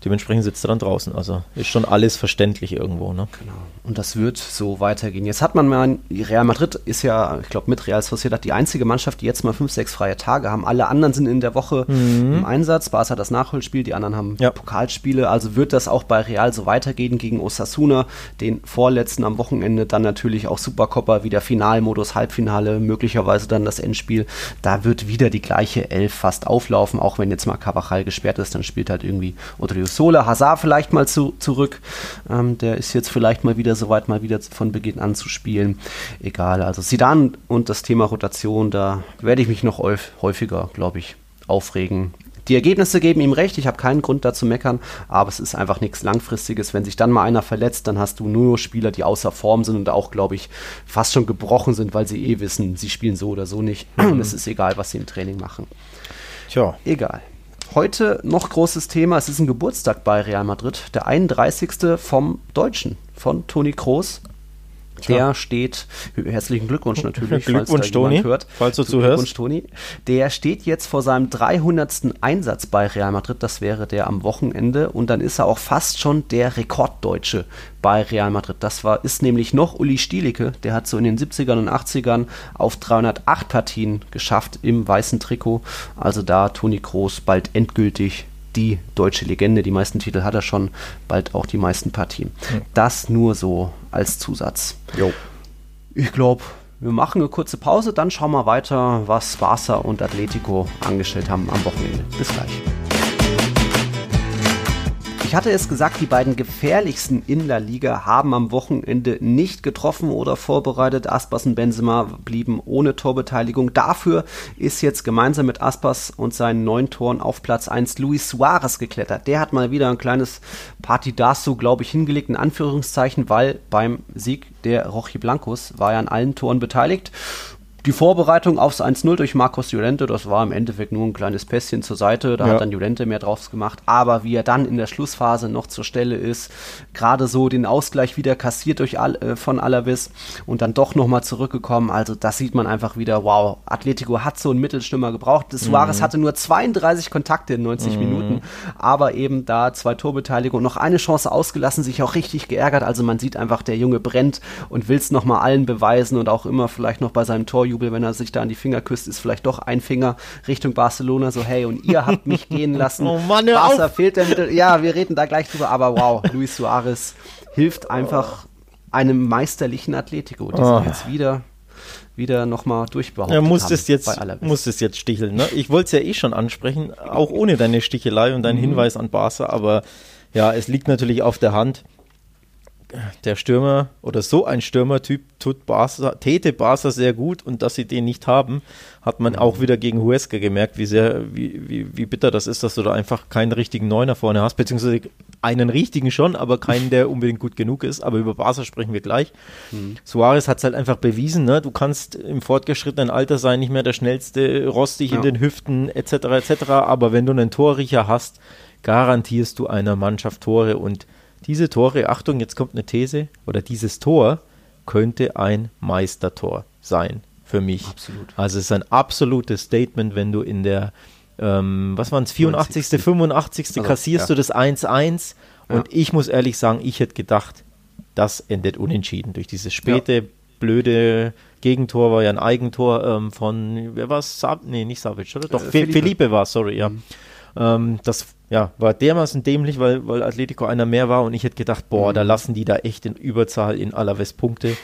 Dementsprechend sitzt er dann draußen. Also ist schon alles verständlich irgendwo. Ne? Genau. Und das wird so weitergehen. Jetzt hat man mal, Real Madrid ist ja, ich glaube, mit Real Sociedad die einzige Mannschaft, die jetzt mal fünf, sechs freie Tage haben. Alle anderen sind in der Woche mhm. im Einsatz. Barca hat das Nachholspiel, die anderen haben ja. Pokalspiele. Also wird das auch bei Real so weitergehen gegen Osasuna, den vorletzten am Wochenende. Dann natürlich auch Supercoppa, wieder Finalmodus, Halbfinale, möglicherweise dann das Endspiel. Da wird wieder die gleiche Elf fast auflaufen, auch wenn jetzt mal Cavachal gesperrt ist, dann spielt halt irgendwie Odrio Sola, Hazard vielleicht mal zu, zurück. Ähm, der ist jetzt vielleicht mal wieder soweit, mal wieder von Beginn an zu spielen. Egal, also Sidan und das Thema Rotation, da werde ich mich noch häufiger, glaube ich, aufregen. Die Ergebnisse geben ihm recht, ich habe keinen Grund da zu meckern, aber es ist einfach nichts Langfristiges. Wenn sich dann mal einer verletzt, dann hast du nur Spieler, die außer Form sind und auch, glaube ich, fast schon gebrochen sind, weil sie eh wissen, sie spielen so oder so nicht. Und es ist egal, was sie im Training machen. Tja. Egal. Heute noch großes Thema, es ist ein Geburtstag bei Real Madrid, der 31. vom Deutschen, von Toni Kroos. Der steht, herzlichen Glückwunsch natürlich, Glückwunsch, falls Toni, hört. falls du zuhörst. Glückwunsch, Toni. Der steht jetzt vor seinem 300. Einsatz bei Real Madrid, das wäre der am Wochenende. Und dann ist er auch fast schon der Rekorddeutsche bei Real Madrid. Das war, ist nämlich noch Uli Stielicke, der hat so in den 70ern und 80ern auf 308 Partien geschafft im weißen Trikot. Also da Toni Kroos bald endgültig die deutsche Legende. Die meisten Titel hat er schon, bald auch die meisten Partien. Mhm. Das nur so als Zusatz. Jo. Ich glaube, wir machen eine kurze Pause, dann schauen wir weiter, was Barca und Atletico angestellt haben am Wochenende. Bis gleich. Ich hatte es gesagt, die beiden gefährlichsten in der Liga haben am Wochenende nicht getroffen oder vorbereitet. Aspas und Benzema blieben ohne Torbeteiligung. Dafür ist jetzt gemeinsam mit Aspas und seinen neun Toren auf Platz 1 Luis Suarez geklettert. Der hat mal wieder ein kleines Partidazo, glaube ich, hingelegt, in Anführungszeichen, weil beim Sieg der Rochi Blancos war er an allen Toren beteiligt. Die Vorbereitung aufs 1-0 durch Marcos Llorente, das war im Endeffekt nur ein kleines Pässchen zur Seite, da ja. hat dann Llorente mehr drauf gemacht, aber wie er dann in der Schlussphase noch zur Stelle ist, gerade so den Ausgleich wieder kassiert durch Al äh, von Alavis und dann doch nochmal zurückgekommen, also das sieht man einfach wieder, wow, Atletico hat so einen Mittelstimmer gebraucht, Suarez mhm. hatte nur 32 Kontakte in 90 mhm. Minuten, aber eben da zwei Torbeteiligungen, noch eine Chance ausgelassen, sich auch richtig geärgert, also man sieht einfach, der Junge brennt und will es nochmal allen beweisen und auch immer vielleicht noch bei seinem Tor Torjubel, wenn er sich da an die Finger küsst, ist vielleicht doch ein Finger Richtung Barcelona, so hey, und ihr habt mich gehen lassen. Oh Mann, hör Barca auf. fehlt der Mittel. Ja, wir reden da gleich drüber, aber wow, Luis Suarez hilft einfach einem meisterlichen Atletico, die Oh. sich jetzt wieder, wieder nochmal durchbehauptet Ja, haben musstest jetzt, bei Alaves. musstest jetzt sticheln. Ne? Ich wollte es ja eh schon ansprechen, auch ohne deine Stichelei und deinen Mhm. Hinweis an Barca, aber ja, es liegt natürlich auf der Hand. Der Stürmer oder so ein Stürmertyp tut Barca, täte Barca sehr gut und dass sie den nicht haben, hat man auch wieder gegen Huesca gemerkt, wie sehr, wie, wie, wie bitter das ist, dass du da einfach keinen richtigen Neuner vorne hast, beziehungsweise einen richtigen schon, aber keinen, der unbedingt gut genug ist. Aber über Barca sprechen wir gleich. Suarez hat es halt einfach bewiesen, ne? Du kannst im fortgeschrittenen Alter sein, nicht mehr der schnellste, rostig in Ja. den Hüften, etc. etc. Aber wenn du einen Torriecher hast, garantierst du einer Mannschaft Tore und diese Tore, Achtung, jetzt kommt eine These, oder dieses Tor könnte ein Meistertor sein für mich. Absolut. Also es ist ein absolutes Statement, wenn du in der, ähm, was waren es, 84., 85. Also, kassierst ja. du das 1-1 und Ja. ich muss ehrlich sagen, ich hätte gedacht, das endet unentschieden durch dieses späte, blöde Gegentor, war ja ein Eigentor ähm, von, wer war es? Sab nee, nicht Savic, oder? Doch, Äh, Fe- Felipe. Felipe war es, sorry, ja. Ähm, das ja, war dermaßen dämlich, weil, weil Atletico einer mehr war und ich hätte gedacht, boah, da lassen die da echt in Überzahl in Alaves Punkte.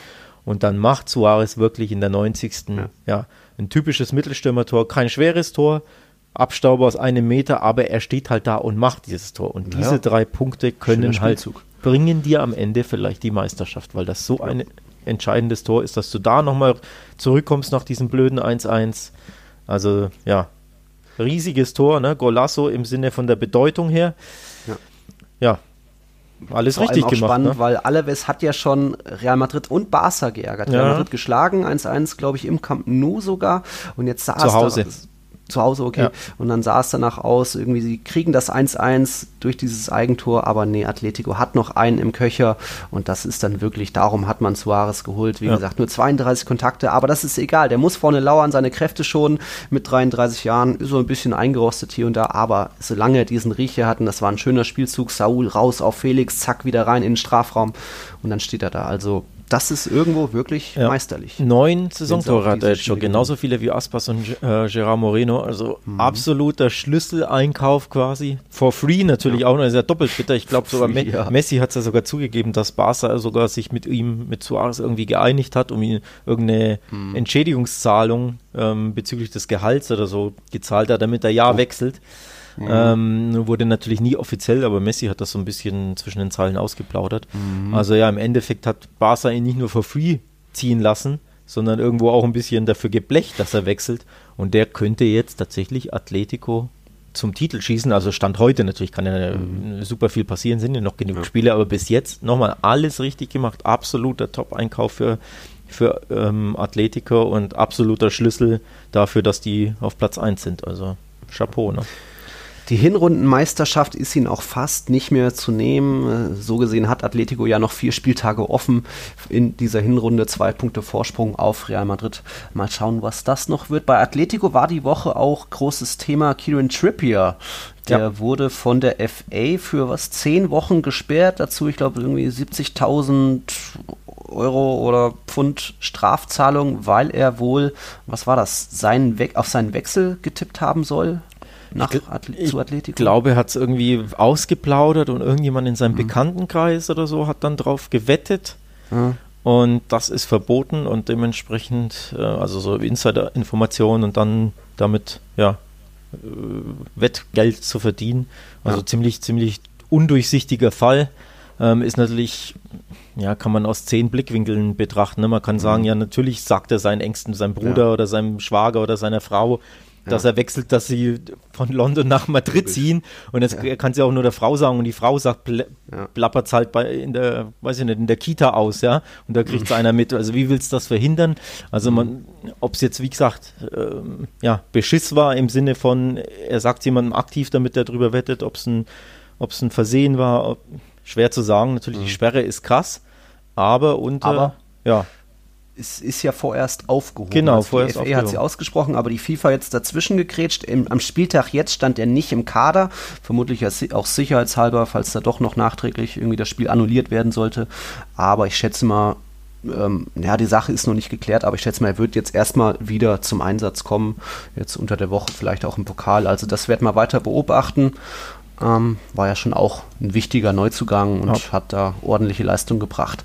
Und dann macht Suarez wirklich in der 90. Ja, Ja. ein typisches Mittelstürmertor, kein schweres Tor, Abstauber aus einem Meter, aber er steht halt da und macht dieses Tor. Und Ja. diese drei Punkte können halt bringen dir am Ende vielleicht die Meisterschaft, weil das so ein entscheidendes Tor ist, dass du da nochmal zurückkommst nach diesem blöden 1-1. Also ja, riesiges Tor, ne? Golasso im Sinne von der Bedeutung her. Ja. Ja, alles Vor richtig allem auch gemacht. spannend, Ne? weil Alaves hat ja schon Real Madrid und Barca geärgert. Ja. Real Madrid geschlagen, 1-1, glaube ich, im Camp Nou sogar. Und jetzt sah Zu es Hause. Da, zu Hause, okay. Ja. Und dann sah es danach aus, irgendwie, sie kriegen das 1-1 durch dieses Eigentor, aber nee, Atletico hat noch einen im Köcher und das ist dann wirklich, darum hat man Suarez geholt. Wie Ja. gesagt, nur 32 Kontakte, aber das ist egal. Der muss vorne lauern, seine Kräfte schon. Mit 33 Jahren ist so ein bisschen eingerostet hier und da, aber solange er diesen Riecher hatten, das war ein schöner Spielzug. Saul raus auf Felix, zack, wieder rein in den Strafraum und dann steht er da. Also, das ist irgendwo wirklich Ja. meisterlich. Neun Saisontore hat er jetzt schon, genauso viele wie Aspas und äh, Gerard Moreno. Also Mhm. absoluter Schlüsseleinkauf quasi. For free natürlich auch noch, ist ja doppelt bitter. Ich glaube sogar, free, Me ja. Messi hat es ja sogar zugegeben, dass Barca sogar sich mit ihm, mit Suarez irgendwie geeinigt hat, um ihm irgendeine Mhm. Entschädigungszahlung ähm, bezüglich des Gehalts oder so gezahlt hat, damit er ja Oh. wechselt. Mhm. Ähm, wurde natürlich nie offiziell, aber Messi hat das so ein bisschen zwischen den Zeilen ausgeplaudert. Mhm. Also ja, im Endeffekt hat Barca ihn nicht nur for free ziehen lassen, sondern irgendwo auch ein bisschen dafür geblecht, dass er wechselt. Und der könnte jetzt tatsächlich Atletico zum Titel schießen. Also Stand heute natürlich kann ja Mhm. super viel passieren, sind ja noch genug Spiele, aber bis jetzt nochmal alles richtig gemacht. Absoluter Top-Einkauf für, für ähm, Atletico und absoluter Schlüssel dafür, dass die auf Platz 1 sind. Also Chapeau, ne? Die Hinrundenmeisterschaft ist ihnen auch fast nicht mehr zu nehmen. So gesehen hat Atletico ja noch vier Spieltage offen in dieser Hinrunde. Zwei Punkte Vorsprung auf Real Madrid. Mal schauen, was das noch wird. Bei Atletico war die Woche auch großes Thema Kieran Trippier. Der Ja. wurde von der FA für was zehn Wochen gesperrt. Dazu, ich glaube, irgendwie 70.000 Euro oder Pfund Strafzahlung, weil er wohl, was war das, seinen We auf seinen Wechsel getippt haben soll nach gl- Atle ich zu Atletico. Ich glaube, er hat es irgendwie ausgeplaudert und irgendjemand in seinem Mhm. Bekanntenkreis oder so hat dann drauf gewettet. Ja. Und das ist verboten und dementsprechend, äh, also so Insider-Informationen und dann damit, ja, äh, Wettgeld zu verdienen. Also Ja. ziemlich, ziemlich undurchsichtiger Fall. Ähm, ist natürlich, ja, kann man aus zehn Blickwinkeln betrachten. Ne? Man kann sagen, ja, natürlich sagt er seinen Ängsten, seinem Bruder Mhm. Ja. oder seinem Schwager oder seiner Frau, dass er wechselt, dass sie von London nach Madrid ziehen. Und jetzt Ja. kann sie auch nur der Frau sagen und die Frau sagt, pl Ja. plappert halt bei in der, weiß ich nicht, in der Kita aus, ja. Und da kriegt es einer mit. Also wie willst du das verhindern? Also man, ob es jetzt, wie gesagt, ähm, ja, Beschiss war im Sinne von, er sagt jemandem aktiv, damit er drüber wettet, ob es ein, ob's ein Versehen war, ob, schwer zu sagen. Natürlich, die Sperre ist krass, aber unter, Aber- ja, Es ist ja vorerst aufgehoben. Genau, also vorerst die FA hat sie aufgehoben. ausgesprochen, aber die FIFA jetzt dazwischen gegrätscht. Im, am Spieltag jetzt stand er nicht im Kader. Vermutlich auch sicherheitshalber, falls da doch noch nachträglich irgendwie das Spiel annulliert werden sollte. Aber ich schätze mal, ähm, ja, die Sache ist noch nicht geklärt, aber ich schätze mal, er wird jetzt erstmal wieder zum Einsatz kommen. Jetzt unter der Woche vielleicht auch im Pokal. Also das werden wir weiter beobachten. Ähm, war ja schon auch ein wichtiger Neuzugang und ja. hat da ordentliche Leistung gebracht.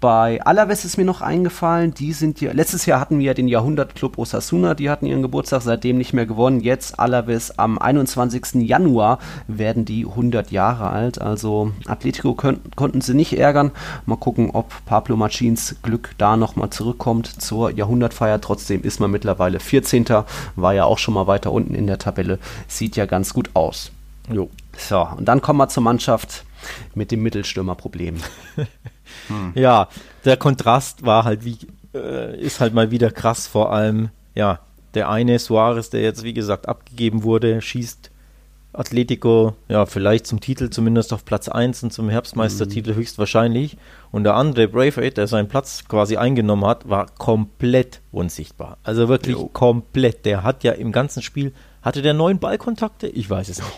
Bei Alaves ist mir noch eingefallen, die sind ja, letztes Jahr hatten wir ja den Jahrhundertclub Osasuna, die hatten ihren Geburtstag seitdem nicht mehr gewonnen. Jetzt Alaves am 21. Januar werden die 100 Jahre alt, also Atletico können, konnten sie nicht ärgern. Mal gucken, ob Pablo Machins Glück da nochmal zurückkommt zur Jahrhundertfeier. Trotzdem ist man mittlerweile 14. War ja auch schon mal weiter unten in der Tabelle. Sieht ja ganz gut aus. Jo. So, und dann kommen wir zur Mannschaft mit dem Mittelstürmerproblem. hm. Ja, der Kontrast war halt wie, äh, ist halt mal wieder krass, vor allem, ja, der eine Suarez, der jetzt wie gesagt abgegeben wurde, schießt Atletico, ja, vielleicht zum Titel zumindest auf Platz 1 und zum Herbstmeistertitel mhm. höchstwahrscheinlich. Und der andere, Braithwaite, der seinen Platz quasi eingenommen hat, war komplett unsichtbar. Also wirklich jo. komplett. Der hat ja im ganzen Spiel, hatte der neun Ballkontakte? Ich weiß es nicht.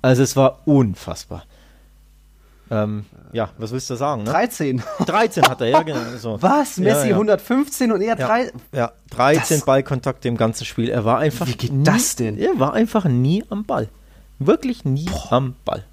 Also es war unfassbar. Ähm, ja, was willst du sagen? Ne? 13. 13 hat er, ja, genau. So. Was? Messi ja, ja. 115 und er ja, 3. Ja, 13 das, Ballkontakte im ganzen Spiel. Er war einfach. Wie geht nie, das denn? Er war einfach nie am Ball. Wirklich nie Boah. am Ball.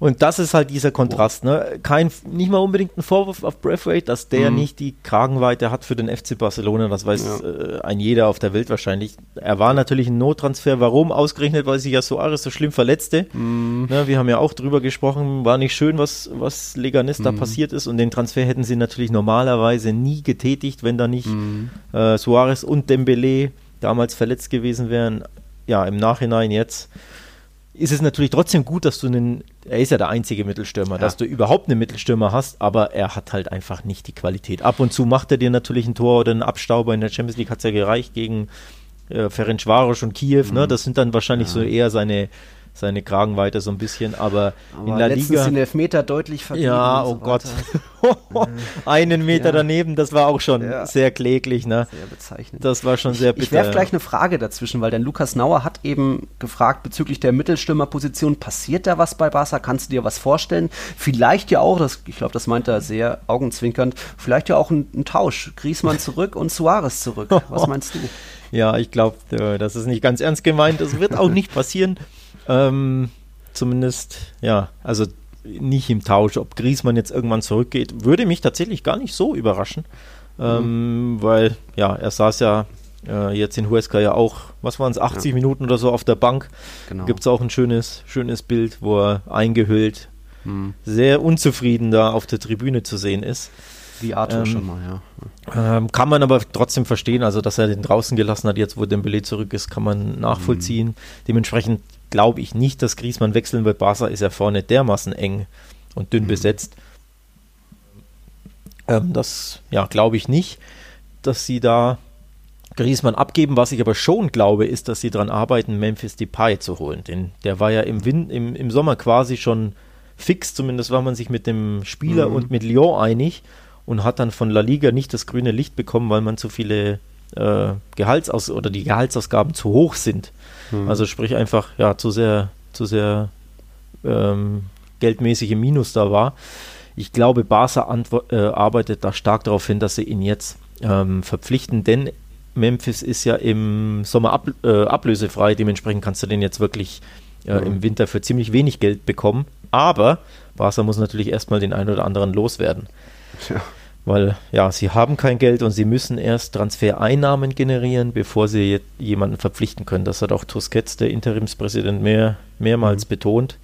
Und das ist halt dieser Kontrast. Ne? Kein, nicht mal unbedingt ein Vorwurf auf Braithwaite, dass der mhm. nicht die Kragenweite hat für den FC Barcelona. Das weiß ja. äh, ein jeder auf der Welt wahrscheinlich. Er war natürlich ein Nottransfer. Warum? Ausgerechnet, weil sich ja Soares so schlimm verletzte. Mhm. Ne, wir haben ja auch drüber gesprochen. War nicht schön, was, was Leganes mhm. da passiert ist. Und den Transfer hätten sie natürlich normalerweise nie getätigt, wenn da nicht mhm. äh, Suarez und Dembele damals verletzt gewesen wären. Ja, im Nachhinein jetzt ist es natürlich trotzdem gut, dass du einen, er ist ja der einzige Mittelstürmer, ja. dass du überhaupt einen Mittelstürmer hast, aber er hat halt einfach nicht die Qualität. Ab und zu macht er dir natürlich ein Tor oder einen Abstauber. In der Champions League hat es ja gereicht gegen äh, Ferencvaros und Kiew. Ne? Mhm. Ne? Das sind dann wahrscheinlich ja. so eher seine seine Kragenweite so ein bisschen, aber, aber in der Liga. den Elfmeter deutlich vergeben. Ja, oh so Gott. Einen Meter ja. daneben, das war auch schon ja. sehr kläglich, ne? Sehr bezeichnend. Das war schon sehr bitter. Ich werfe gleich eine Frage dazwischen, weil der Lukas Nauer hat eben gefragt bezüglich der Mittelstürmerposition, passiert da was bei Barca? Kannst du dir was vorstellen? Vielleicht ja auch, das, ich glaube, das meint er sehr augenzwinkernd, vielleicht ja auch ein, ein Tausch. Griesmann zurück und Suarez zurück. Was meinst du? Ja, ich glaube, äh, das ist nicht ganz ernst gemeint. Das wird auch nicht passieren. Ähm, zumindest, ja, also nicht im Tausch. Ob Griesmann jetzt irgendwann zurückgeht, würde mich tatsächlich gar nicht so überraschen. Ähm, mhm. Weil, ja, er saß ja äh, jetzt in Huesca ja auch, was waren es, 80 ja. Minuten oder so auf der Bank. Genau. Gibt es auch ein schönes, schönes Bild, wo er eingehüllt, mhm. sehr unzufrieden da auf der Tribüne zu sehen ist. Wie Arthur ähm, schon mal, ja. Ähm, kann man aber trotzdem verstehen, also dass er den draußen gelassen hat, jetzt wo Dembele zurück ist, kann man nachvollziehen. Mhm. Dementsprechend glaube ich nicht, dass Griezmann wechseln wird. Barca ist ja vorne dermaßen eng und dünn mhm. besetzt. Ähm, das ja, glaube ich nicht, dass sie da Griezmann abgeben. Was ich aber schon glaube, ist, dass sie daran arbeiten, Memphis Depay zu holen. Denn der war ja im, Win im, im Sommer quasi schon fix. Zumindest war man sich mit dem Spieler mhm. und mit Lyon einig und hat dann von La Liga nicht das grüne Licht bekommen, weil man zu viele äh, Gehaltsaus oder die Gehaltsausgaben zu hoch sind. Mhm. Also sprich einfach ja zu sehr zu sehr ähm, geldmäßig im Minus da war. Ich glaube, Barca äh, arbeitet da stark darauf hin, dass sie ihn jetzt ähm, verpflichten, denn Memphis ist ja im Sommer ab, äh, ablösefrei, dementsprechend kannst du den jetzt wirklich äh, mhm. im Winter für ziemlich wenig Geld bekommen. Aber Barca muss natürlich erstmal den einen oder anderen loswerden. Ja. Weil ja, sie haben kein Geld und sie müssen erst Transfereinnahmen generieren, bevor sie jemanden verpflichten können. Das hat auch Tusquets, der Interimspräsident, mehr, mehrmals mhm. betont.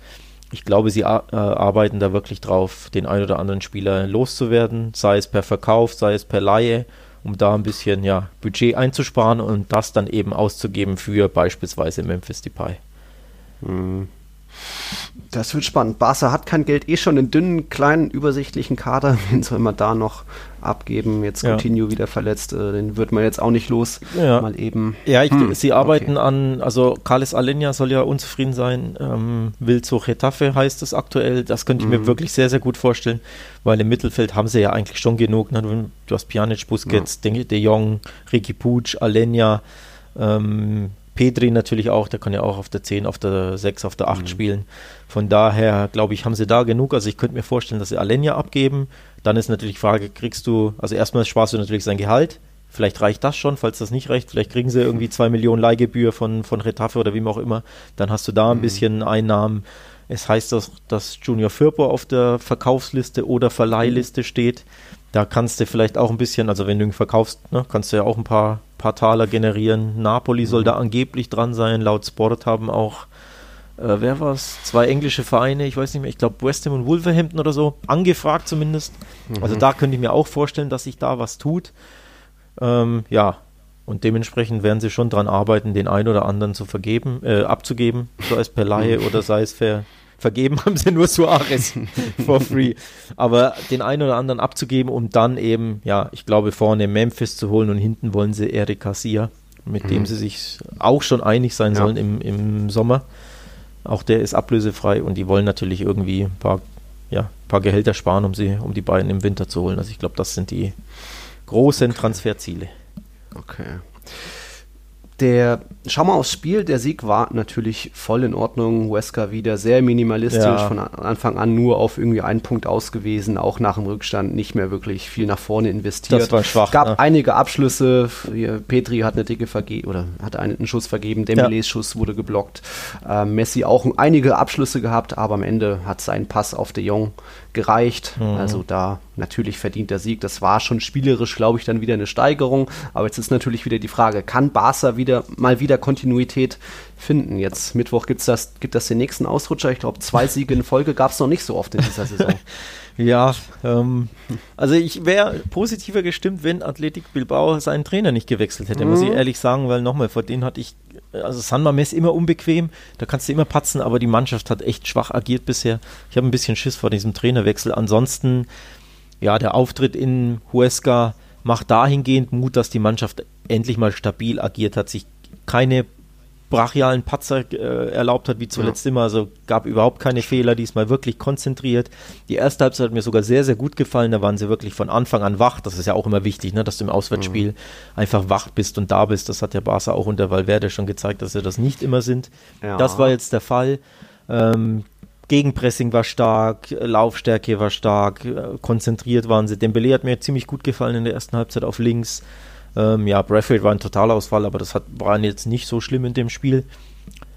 Ich glaube, sie äh, arbeiten da wirklich drauf, den einen oder anderen Spieler loszuwerden, sei es per Verkauf, sei es per Laie, um da ein bisschen ja, Budget einzusparen und das dann eben auszugeben für beispielsweise Memphis Depay. Mhm. Das wird spannend. Barca hat kein Geld, eh schon einen dünnen, kleinen, übersichtlichen Kader. Wen soll man da noch abgeben? Jetzt ja. Coutinho wieder verletzt, äh, den wird man jetzt auch nicht los. Ja. Mal eben. Ja, ich, hm, sie arbeiten okay. an, also Carles Alenia soll ja unzufrieden sein, ähm, will zu Getafe heißt es aktuell. Das könnte ich mhm. mir wirklich sehr, sehr gut vorstellen, weil im Mittelfeld haben sie ja eigentlich schon genug. Ne? Du hast Pjanic, Busquets, ja. De Jong, Ricky Puig, Alenia, ähm, Petri natürlich auch, der kann ja auch auf der 10, auf der 6, auf der 8 mhm. spielen. Von daher, glaube ich, haben sie da genug. Also ich könnte mir vorstellen, dass sie Alenia abgeben, Dann ist natürlich die Frage, kriegst du, also erstmal sparst du natürlich sein Gehalt. Vielleicht reicht das schon, falls das nicht reicht. Vielleicht kriegen sie irgendwie zwei Millionen Leihgebühr von, von Retafe oder wem auch immer. Dann hast du da ein mhm. bisschen Einnahmen. Es heißt, dass, dass Junior Firpo auf der Verkaufsliste oder Verleihliste steht. Da kannst du vielleicht auch ein bisschen, also wenn du ihn verkaufst, ne, kannst du ja auch ein paar, paar Taler generieren. Napoli soll mhm. da angeblich dran sein. Laut Sport haben auch, äh, wer war es? Zwei englische Vereine, ich weiß nicht mehr, ich glaube West Ham und Wolverhampton oder so, angefragt zumindest. Mhm. Also da könnte ich mir auch vorstellen, dass sich da was tut. Ähm, ja, und dementsprechend werden sie schon dran arbeiten, den einen oder anderen zu vergeben, äh, abzugeben, sei es per Laie oder sei es ver, vergeben haben sie nur Suarez for free. Aber den einen oder anderen abzugeben, um dann eben, ja, ich glaube, vorne Memphis zu holen und hinten wollen sie Eric Garcia, mit mhm. dem sie sich auch schon einig sein ja. sollen im, im Sommer. Auch der ist ablösefrei und die wollen natürlich irgendwie ein paar, ja, paar Gehälter sparen, um sie, um die beiden im Winter zu holen. Also ich glaube, das sind die großen. Transferziele. Okay. Der, schau mal aufs Spiel, der Sieg war natürlich voll in Ordnung. Wesker wieder sehr minimalistisch, ja. von Anfang an nur auf irgendwie einen Punkt ausgewiesen, auch nach dem Rückstand nicht mehr wirklich viel nach vorne investiert. Das war schwach. Es gab ne? einige Abschlüsse. Petri hat eine dicke vergeben oder hat einen Schuss vergeben, Dembélés ja. Schuss wurde geblockt. Äh, Messi auch einige Abschlüsse gehabt, aber am Ende hat sein Pass auf De Jong gereicht. Mhm. Also da natürlich verdient der Sieg. Das war schon spielerisch, glaube ich, dann wieder eine Steigerung. Aber jetzt ist natürlich wieder die Frage, kann Barca wieder mal wieder Kontinuität finden? Jetzt Mittwoch gibt's das, gibt das den nächsten Ausrutscher. Ich glaube, zwei Siege in Folge gab es noch nicht so oft in dieser Saison. Ja, ähm, also ich wäre positiver gestimmt, wenn Athletic Bilbao seinen Trainer nicht gewechselt hätte, mhm. muss ich mhm. ehrlich sagen, weil nochmal, vor denen hatte ich, also San Mamés immer unbequem, da kannst du immer patzen, aber die Mannschaft hat echt schwach agiert bisher. Ich habe ein bisschen Schiss vor diesem Trainerwechsel. Ansonsten, ja, der Auftritt in Huesca macht dahingehend Mut, dass die Mannschaft endlich mal stabil agiert hat, sich keine brachialen Patzer äh, erlaubt hat, wie zuletzt ja. immer. Also gab überhaupt keine Fehler, diesmal wirklich konzentriert. Die erste Halbzeit hat mir sogar sehr, sehr gut gefallen. Da waren sie wirklich von Anfang an wach. Das ist ja auch immer wichtig, ne? dass du im Auswärtsspiel mhm. einfach wach bist und da bist. Das hat der Barca auch unter Valverde schon gezeigt, dass sie das nicht immer sind. Ja. Das war jetzt der Fall. Ähm, Gegenpressing war stark, Laufstärke war stark, äh, konzentriert waren sie. Dembele hat mir ziemlich gut gefallen in der ersten Halbzeit auf links. Ähm, ja, Bradfield war ein Totalausfall, aber das hat, war jetzt nicht so schlimm in dem Spiel.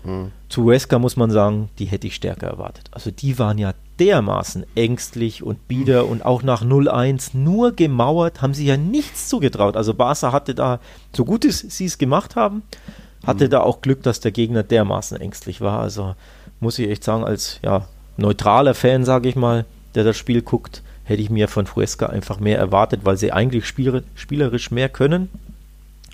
Hm. Zu Wesker muss man sagen, die hätte ich stärker erwartet. Also die waren ja dermaßen ängstlich und bieder hm. und auch nach 0-1 nur gemauert, haben sie ja nichts zugetraut. Also Barca hatte da, so gut es sie es gemacht haben, hatte hm. da auch Glück, dass der Gegner dermaßen ängstlich war. Also muss ich echt sagen, als ja, neutraler Fan, sage ich mal, der das Spiel guckt, hätte ich mir von Fresca einfach mehr erwartet, weil sie eigentlich spiel spielerisch mehr können.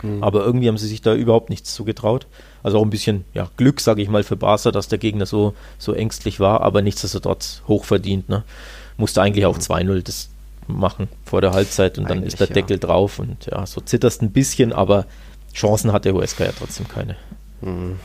Mhm. Aber irgendwie haben sie sich da überhaupt nichts zugetraut. Also auch ein bisschen ja, Glück, sage ich mal, für Barca, dass der Gegner so, so ängstlich war, aber nichtsdestotrotz hochverdient. Ne? Musste eigentlich auch 2-0 das machen vor der Halbzeit und dann ist der Deckel ja. drauf und ja, so zitterst ein bisschen, aber Chancen hat der USK ja trotzdem keine. Mhm.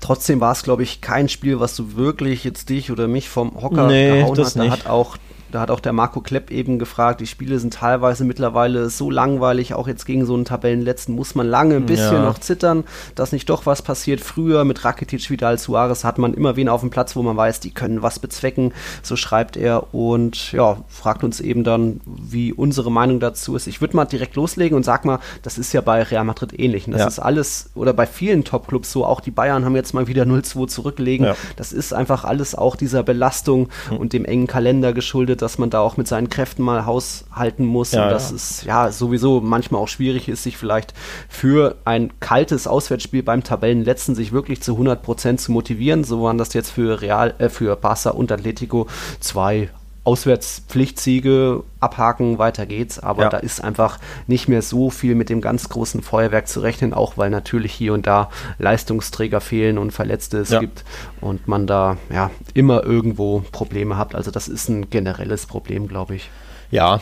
Trotzdem war es, glaube ich, kein Spiel, was du wirklich jetzt dich oder mich vom Hocker nee, gehauen hat. Da nicht. hat auch da hat auch der Marco Klepp eben gefragt, die Spiele sind teilweise mittlerweile so langweilig, auch jetzt gegen so einen Tabellenletzten muss man lange ein bisschen ja. noch zittern, dass nicht doch was passiert. Früher mit Rakitic, Vidal, Suarez hat man immer wen auf dem Platz, wo man weiß, die können was bezwecken, so schreibt er und ja, fragt uns eben dann, wie unsere Meinung dazu ist. Ich würde mal direkt loslegen und sag mal, das ist ja bei Real Madrid ähnlich. Das ja. ist alles, oder bei vielen Top-Clubs so, auch die Bayern haben jetzt mal wieder 0-2 zurückgelegen. Ja. Das ist einfach alles auch dieser Belastung mhm. und dem engen Kalender geschuldet dass man da auch mit seinen Kräften mal haushalten muss ja, und dass ja. es ja sowieso manchmal auch schwierig ist, sich vielleicht für ein kaltes Auswärtsspiel beim Tabellenletzten sich wirklich zu 100 Prozent zu motivieren. So waren das jetzt für Real, äh, für Barca und Atletico zwei Auswärtspflichtsiege abhaken, weiter geht's. Aber ja. da ist einfach nicht mehr so viel mit dem ganz großen Feuerwerk zu rechnen, auch weil natürlich hier und da Leistungsträger fehlen und Verletzte es ja. gibt und man da ja immer irgendwo Probleme hat. Also das ist ein generelles Problem, glaube ich. Ja,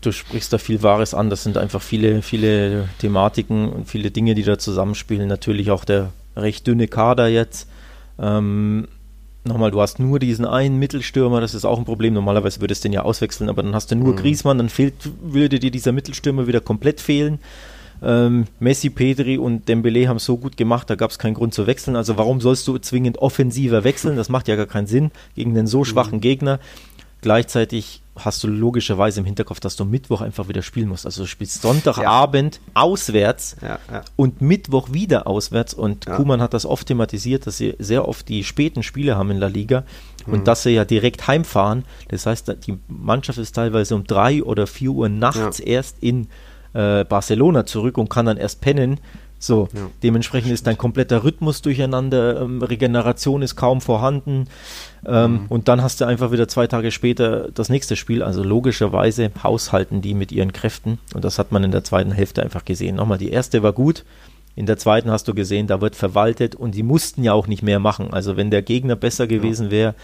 du sprichst da viel Wahres an. Das sind einfach viele, viele Thematiken und viele Dinge, die da zusammenspielen. Natürlich auch der recht dünne Kader jetzt. Ähm, nochmal, du hast nur diesen einen Mittelstürmer, das ist auch ein Problem. Normalerweise würdest du den ja auswechseln, aber dann hast du nur mhm. Griezmann, dann fehlt, würde dir dieser Mittelstürmer wieder komplett fehlen. Ähm, Messi, Pedri und Dembele haben es so gut gemacht, da gab es keinen Grund zu wechseln. Also warum sollst du zwingend offensiver wechseln? Das macht ja gar keinen Sinn gegen den so schwachen mhm. Gegner. Gleichzeitig hast du logischerweise im Hinterkopf, dass du Mittwoch einfach wieder spielen musst. Also du spielst Sonntagabend ja. auswärts ja, ja. und Mittwoch wieder auswärts. Und Kuman hat das oft thematisiert, dass sie sehr oft die späten Spiele haben in La Liga und mhm. dass sie ja direkt heimfahren. Das heißt, die Mannschaft ist teilweise um drei oder vier Uhr nachts erst in äh, Barcelona zurück und kann dann erst pennen. So, ja. dementsprechend ist dein kompletter Rhythmus durcheinander, ähm, Regeneration ist kaum vorhanden ähm, mhm. und dann hast du einfach wieder zwei Tage später das nächste Spiel. Also logischerweise haushalten die mit ihren Kräften und das hat man in der zweiten Hälfte einfach gesehen. Nochmal, die erste war gut, in der zweiten hast du gesehen, da wird verwaltet und die mussten ja auch nicht mehr machen. Also wenn der Gegner besser gewesen wäre,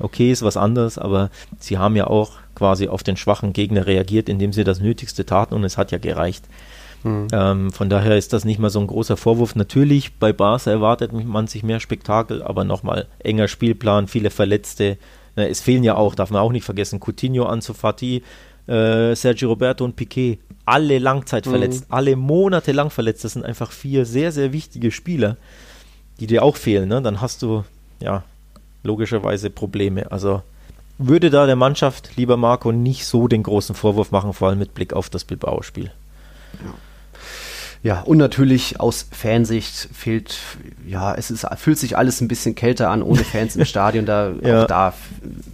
okay, ist was anderes, aber sie haben ja auch quasi auf den schwachen Gegner reagiert, indem sie das Nötigste taten und es hat ja gereicht. Mhm. Ähm, von daher ist das nicht mal so ein großer Vorwurf. Natürlich, bei Barca erwartet man sich mehr Spektakel, aber nochmal enger Spielplan, viele Verletzte. Äh, es fehlen ja auch, darf man auch nicht vergessen, Coutinho, Ansu Fati, äh, Sergio Roberto und Piquet. Alle Langzeit verletzt, mhm. alle Monate lang verletzt. Das sind einfach vier sehr, sehr wichtige Spieler, die dir auch fehlen. Ne? Dann hast du, ja, logischerweise Probleme. Also würde da der Mannschaft, lieber Marco, nicht so den großen Vorwurf machen, vor allem mit Blick auf das Bilbao-Spiel. Ja. Ja, und natürlich aus Fansicht fehlt, ja, es ist, fühlt sich alles ein bisschen kälter an ohne Fans im Stadion. Da, ja. Auch da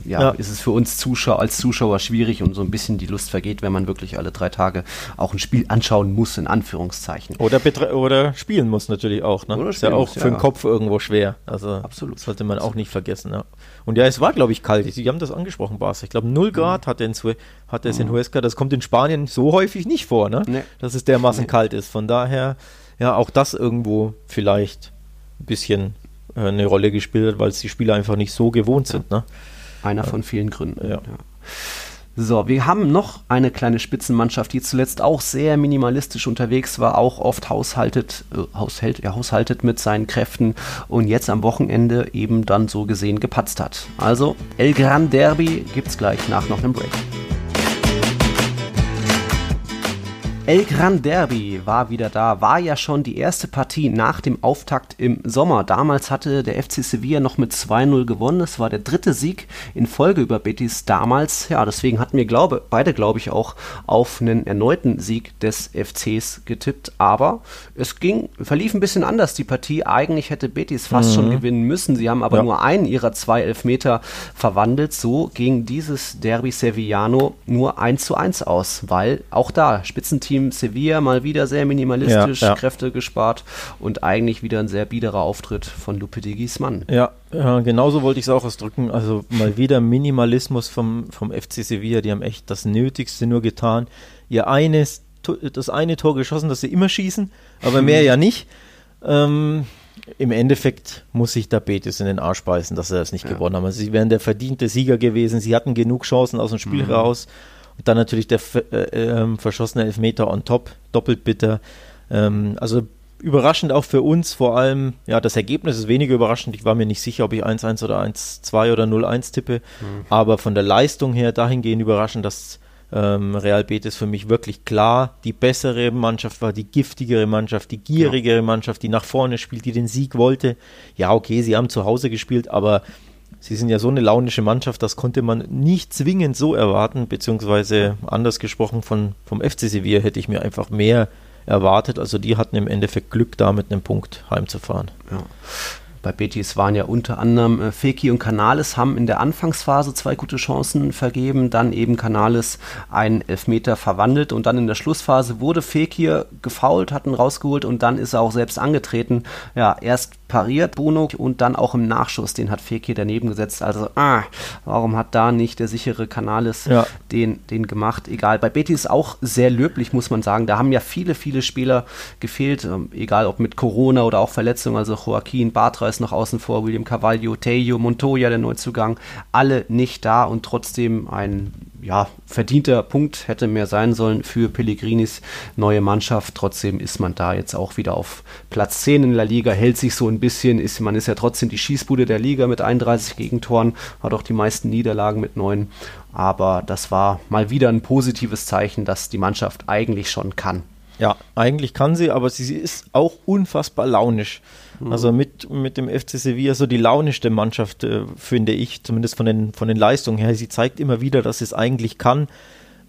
ja, ja, ist es für uns Zuschauer, als Zuschauer schwierig und so ein bisschen die Lust vergeht, wenn man wirklich alle drei Tage auch ein Spiel anschauen muss, in Anführungszeichen. Oder, oder spielen muss natürlich auch. Ne? Oder ist ja auch muss, für den Kopf irgendwo schwer. Also Absolut. sollte man auch nicht vergessen. Ja. Und ja, es war, glaube ich, kalt. Sie haben das angesprochen, Bas. Ich glaube, 0 Grad mhm. hat, in, hat es in mhm. Huesca. Das kommt in Spanien so häufig nicht vor, ne? Nee. dass es dermaßen nee. kalt ist. Von daher, ja, auch das irgendwo vielleicht ein bisschen äh, eine Rolle gespielt hat, weil es die Spieler einfach nicht so gewohnt sind. Ne? Einer von vielen Gründen. Ja. ja. So, wir haben noch eine kleine Spitzenmannschaft, die zuletzt auch sehr minimalistisch unterwegs war, auch oft haushaltet, äh, haushält, ja, haushaltet mit seinen Kräften und jetzt am Wochenende eben dann so gesehen gepatzt hat. Also, El Gran Derby gibt's gleich nach noch einem Break. El Gran Derby war wieder da, war ja schon die erste Partie nach dem Auftakt im Sommer. Damals hatte der FC Sevilla noch mit 2-0 gewonnen. Es war der dritte Sieg in Folge über Betis damals. Ja, deswegen hatten wir glaube, beide, glaube ich, auch auf einen erneuten Sieg des FCs getippt. Aber es ging, verlief ein bisschen anders, die Partie. Eigentlich hätte Betis fast mhm. schon gewinnen müssen. Sie haben aber ja. nur einen ihrer zwei Elfmeter verwandelt. So ging dieses Derby Sevillano nur 1 zu 1 aus, weil auch da Spitzenteam Team Sevilla mal wieder sehr minimalistisch, ja, ja. Kräfte gespart und eigentlich wieder ein sehr biederer Auftritt von Lupetegis Mann. Ja, ja, genauso wollte ich es auch ausdrücken. Also mal wieder Minimalismus vom, vom FC Sevilla. Die haben echt das Nötigste nur getan. Ihr eines, das eine Tor geschossen, das sie immer schießen, aber mehr ja nicht. Ähm, Im Endeffekt muss sich da Betis in den Arsch beißen, dass sie das nicht ja. gewonnen haben. Also sie wären der verdiente Sieger gewesen. Sie hatten genug Chancen aus dem Spiel mhm. raus. Und dann natürlich der äh, äh, verschossene Elfmeter on top, doppelt bitter. Ähm, also überraschend auch für uns, vor allem, ja, das Ergebnis ist weniger überraschend. Ich war mir nicht sicher, ob ich 1-1 oder 1-2 oder 0-1 tippe, mhm. aber von der Leistung her dahingehend überraschend, dass ähm, Real Betis für mich wirklich klar die bessere Mannschaft war, die giftigere Mannschaft, die gierigere ja. Mannschaft, die nach vorne spielt, die den Sieg wollte. Ja, okay, sie haben zu Hause gespielt, aber Sie sind ja so eine launische Mannschaft, das konnte man nicht zwingend so erwarten, beziehungsweise anders gesprochen von, vom FC Sevilla hätte ich mir einfach mehr erwartet. Also die hatten im Endeffekt Glück, da mit einem Punkt heimzufahren. Ja. Bei Betis waren ja unter anderem äh, Feki und Canales haben in der Anfangsphase zwei gute Chancen vergeben, dann eben Canales einen Elfmeter verwandelt und dann in der Schlussphase wurde Fekir gefault, hatten rausgeholt und dann ist er auch selbst angetreten. Ja, erst pariert Bruno und dann auch im Nachschuss, den hat Fekir daneben gesetzt. Also, ah, warum hat da nicht der sichere Canales ja. den, den gemacht? Egal. Bei Betis auch sehr löblich, muss man sagen. Da haben ja viele, viele Spieler gefehlt, ähm, egal ob mit Corona oder auch Verletzungen. Also Joaquin Bartra ist noch außen vor, William Carvalho, Tejo, Montoya, der Neuzugang, alle nicht da und trotzdem ein ja, verdienter Punkt hätte mehr sein sollen für Pellegrinis neue Mannschaft. Trotzdem ist man da jetzt auch wieder auf Platz 10 in der Liga, hält sich so ein bisschen, ist, man ist ja trotzdem die Schießbude der Liga mit 31 Gegentoren, hat auch die meisten Niederlagen mit 9. Aber das war mal wieder ein positives Zeichen, dass die Mannschaft eigentlich schon kann. Ja, eigentlich kann sie, aber sie, sie ist auch unfassbar launisch. Mhm. Also mit, mit dem FC Sevilla so die launischste Mannschaft, äh, finde ich, zumindest von den, von den Leistungen her. Sie zeigt immer wieder, dass sie es eigentlich kann,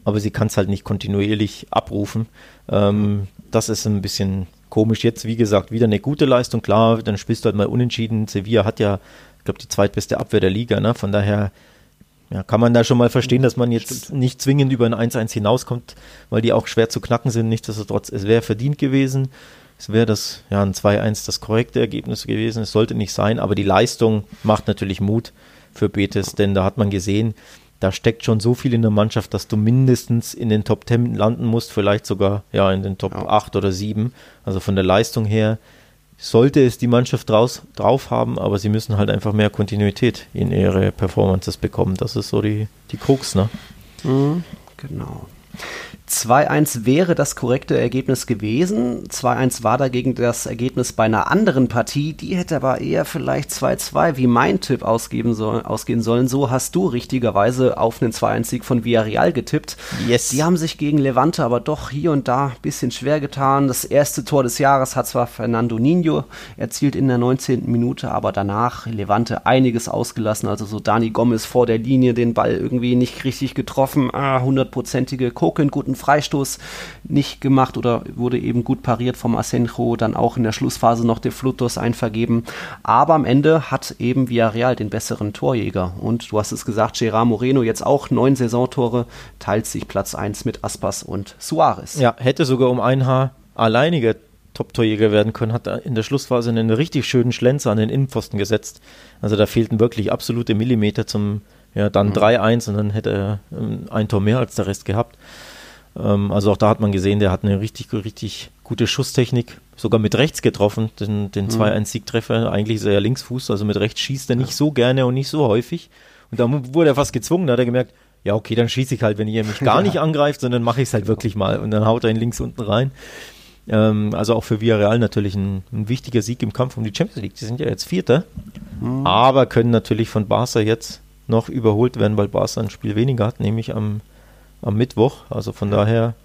aber sie kann es halt nicht kontinuierlich abrufen. Ähm, das ist ein bisschen komisch. Jetzt, wie gesagt, wieder eine gute Leistung, klar, dann spielst du halt mal unentschieden. Sevilla hat ja, ich glaube, die zweitbeste Abwehr der Liga, ne? Von daher ja, kann man da schon mal verstehen, dass man jetzt Stimmt. nicht zwingend über ein 1-1 hinauskommt, weil die auch schwer zu knacken sind. Nichtsdestotrotz, es wäre verdient gewesen. Es wäre das, ja, ein 2-1 das korrekte Ergebnis gewesen. Es sollte nicht sein, aber die Leistung macht natürlich Mut für Betis, denn da hat man gesehen, da steckt schon so viel in der Mannschaft, dass du mindestens in den Top 10 landen musst, vielleicht sogar ja in den Top ja. 8 oder 7. Also von der Leistung her sollte es die Mannschaft draus, drauf haben, aber sie müssen halt einfach mehr Kontinuität in ihre Performances bekommen. Das ist so die, die Krux, ne? Mhm, genau. 2-1 wäre das korrekte Ergebnis gewesen. 2-1 war dagegen das Ergebnis bei einer anderen Partie. Die hätte aber eher vielleicht 2-2 wie mein Tipp ausgeben soll, ausgehen sollen. So hast du richtigerweise auf einen 2-1-Sieg von Villarreal getippt. Yes. Die haben sich gegen Levante aber doch hier und da ein bisschen schwer getan. Das erste Tor des Jahres hat zwar Fernando Nino erzielt in der 19. Minute, aber danach Levante einiges ausgelassen. Also so Dani Gomez vor der Linie den Ball irgendwie nicht richtig getroffen. Ah, hundertprozentige Koken, guten Freistoß nicht gemacht oder wurde eben gut pariert vom Asenjo, dann auch in der Schlussphase noch der Flutus einvergeben. Aber am Ende hat eben Villarreal den besseren Torjäger. Und du hast es gesagt, Gerard Moreno jetzt auch neun Saisontore, teilt sich Platz 1 mit Aspas und Suarez. Ja, hätte sogar um ein Haar alleiniger Top-Torjäger werden können, hat in der Schlussphase einen richtig schönen Schlenzer an den Innenpfosten gesetzt. Also da fehlten wirklich absolute Millimeter zum, ja, dann mhm. 3-1 und dann hätte er ähm, ein Tor mehr als der Rest gehabt. Ähm, also auch da hat man gesehen, der hat eine richtig, richtig gute Schusstechnik, sogar mit rechts getroffen, den, den 2-1-Siegtreffer. Mhm. Eigentlich ist er ja Linksfuß, also mit rechts schießt er nicht so gerne und nicht so häufig. Und da wurde er fast gezwungen, da hat er gemerkt, ja, okay, dann schieße ich halt, wenn ihr mich gar ja. nicht angreift, sondern mache ich es halt wirklich mal. Und dann haut er ihn links unten rein. Ähm, also auch für Villarreal natürlich ein, ein, wichtiger Sieg im Kampf um die Champions League. Die sind ja jetzt Vierter, mhm. aber können natürlich von Barca jetzt noch überholt werden, weil Barca ein Spiel weniger hat, nämlich am am Mittwoch. Also von daher,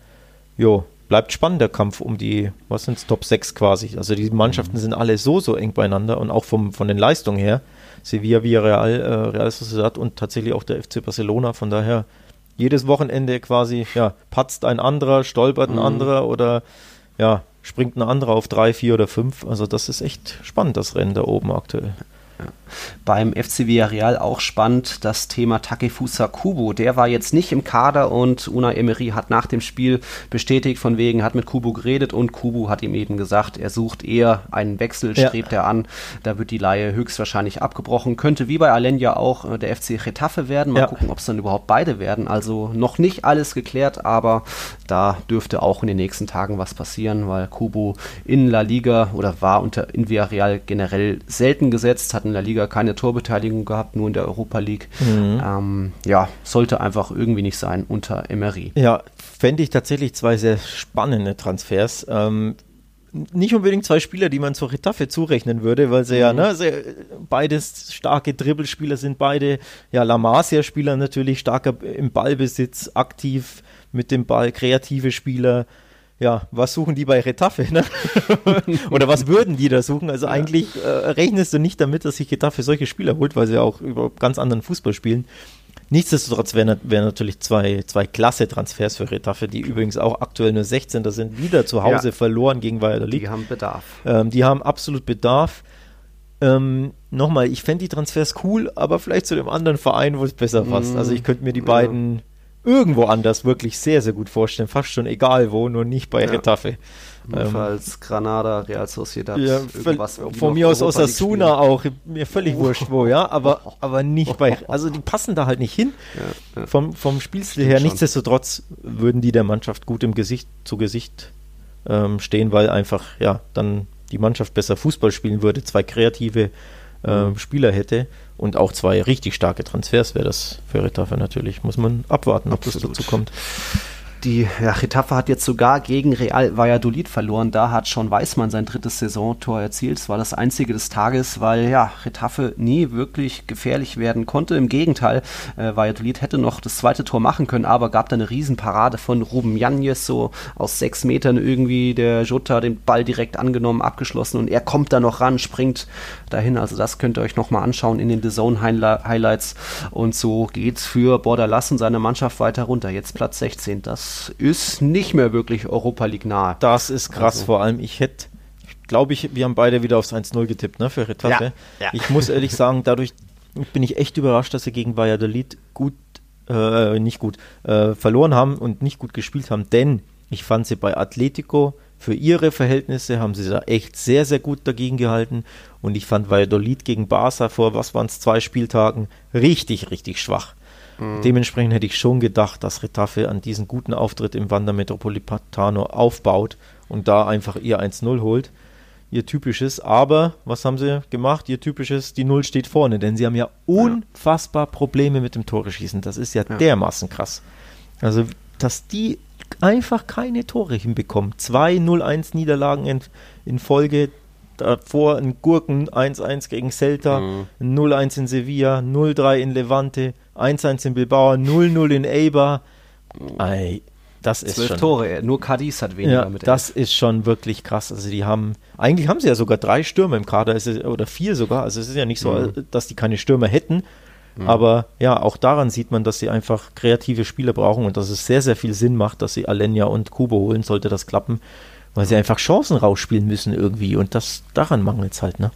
jo, bleibt spannend der Kampf um die, was sind es, Top 6 quasi. Also die Mannschaften mhm. sind alle so, so eng beieinander und auch vom, von den Leistungen her. Sevilla, Villarreal, äh, Real Sociedad und tatsächlich auch der FC Barcelona. Von daher jedes Wochenende quasi, ja, patzt ein anderer, stolpert ein mhm. anderer oder ja, springt ein anderer auf drei, vier oder fünf. Also das ist echt spannend, das Rennen da oben aktuell. Ja. Beim FC Villarreal auch spannend das Thema Takefusa Kubo. Der war jetzt nicht im Kader und Una Emery hat nach dem Spiel bestätigt, von wegen hat mit Kubo geredet und Kubo hat ihm eben gesagt, er sucht eher einen Wechsel, strebt ja. er an. Da wird die Laie höchstwahrscheinlich abgebrochen. Könnte wie bei Alenia auch äh, der FC Retafe werden. Mal ja. gucken, ob es dann überhaupt beide werden. Also noch nicht alles geklärt, aber da dürfte auch in den nächsten Tagen was passieren, weil Kubo in La Liga oder war unter in Villarreal generell selten gesetzt, hat in La Liga keine Torbeteiligung gehabt, nur in der Europa League. Mhm. Ähm, ja, sollte einfach irgendwie nicht sein unter Emery. Ja, fände ich tatsächlich zwei sehr spannende Transfers. Ähm, nicht unbedingt zwei Spieler, die man zur Retafe zurechnen würde, weil sie mhm. ja ne, sehr, beides starke Dribbelspieler sind, beide ja La Masia-Spieler natürlich, starker im Ballbesitz, aktiv mit dem Ball, kreative Spieler ja, was suchen die bei Retafe? Ne? Oder was würden die da suchen? Also ja. eigentlich äh, rechnest du nicht damit, dass sich Retafe solche Spieler holt, weil sie auch über ganz anderen Fußball spielen. Nichtsdestotrotz wären wär natürlich zwei, zwei klasse Transfers für Retafe, die übrigens auch aktuell nur 16. Da sind, wieder zu Hause ja. verloren gegen Valladolid. Die haben Bedarf. Ähm, die haben absolut Bedarf. Ähm, Nochmal, ich fände die Transfers cool, aber vielleicht zu dem anderen Verein, wo es besser passt. Mm, also ich könnte mir die ja. Irgendwo anders wirklich sehr, sehr gut vorstellen. Fast schon egal wo, nur nicht bei ja. Retafe. Notfalls ähm, Granada, Real Sociedad, ja, irgendwas. Von mir aus Osasuna auch, mir völlig oh. wurscht wo, ja, aber, aber nicht bei, also die passen da halt nicht hin. Ja, ja. Vom, vom Spielstil her, nichtsdestotrotz würden die der Mannschaft gut im Gesicht zu Gesicht ähm, stehen, weil einfach, ja, dann die Mannschaft besser Fußball spielen würde, zwei kreative äh, mhm. Spieler hätte und auch zwei richtig starke Transfers wäre das für Retafe natürlich. Muss man abwarten, ob Absolut. das dazu kommt. Die ja, Getafe hat jetzt sogar gegen Real Valladolid verloren. Da hat schon Weißmann sein drittes Saisontor erzielt. Es war das einzige des Tages, weil ja, Getafe nie wirklich gefährlich werden konnte. Im Gegenteil, äh, Valladolid hätte noch das zweite Tor machen können, aber gab da eine Riesenparade von Ruben Janjes, so aus sechs Metern irgendwie der Jota den Ball direkt angenommen, abgeschlossen und er kommt da noch ran, springt dahin. Also das könnt ihr euch nochmal anschauen in den The Zone Highlights. Und so geht's für Bordalas und seine Mannschaft weiter runter. Jetzt Platz 16. Das ist nicht mehr wirklich Europa League nah. Das ist krass, also. vor allem ich hätte, glaube ich, wir haben beide wieder aufs 1-0 getippt, ne, für Retafe. Ja, ja. Ich muss ehrlich sagen, dadurch bin ich echt überrascht, dass sie gegen Valladolid gut, äh, nicht gut, äh, verloren haben und nicht gut gespielt haben, denn ich fand sie bei Atletico für ihre Verhältnisse haben sie da echt sehr, sehr gut dagegen gehalten. Und ich fand Valladolid gegen Barca vor, was waren es, zwei Spieltagen, richtig, richtig schwach. Mhm. Dementsprechend hätte ich schon gedacht, dass Retafe an diesen guten Auftritt im Wander Metropolitano aufbaut und da einfach ihr 1-0 holt. Ihr typisches, aber was haben sie gemacht? Ihr typisches, die Null steht vorne, denn sie haben ja unfassbar Probleme mit dem Tore schießen. Das ist ja, ja. dermaßen krass. Also, dass die einfach keine Tore hinbekommen. Zwei 0-1 Niederlagen in, in Folge, davor ein Gurken 1-1 gegen Celta, mhm. 0-1 in Sevilla, 0-3 in Levante, 1-1 in Bilbao, 0-0 in Eibar. Ei, das ist Zwölf schon, Tore, nur Cadiz hat weniger ja, mit Das elf. ist schon wirklich krass. Also die haben, eigentlich haben sie ja sogar drei Stürmer im Kader, oder vier sogar. Also es ist ja nicht so, mhm. dass die keine Stürmer hätten. Mhm. Aber ja, auch daran sieht man, dass sie einfach kreative Spieler brauchen und dass es sehr, sehr viel Sinn macht, dass sie Alenia und Kubo holen, sollte das klappen. Weil sie einfach Chancen rausspielen müssen irgendwie und das daran mangelt es halt, ne?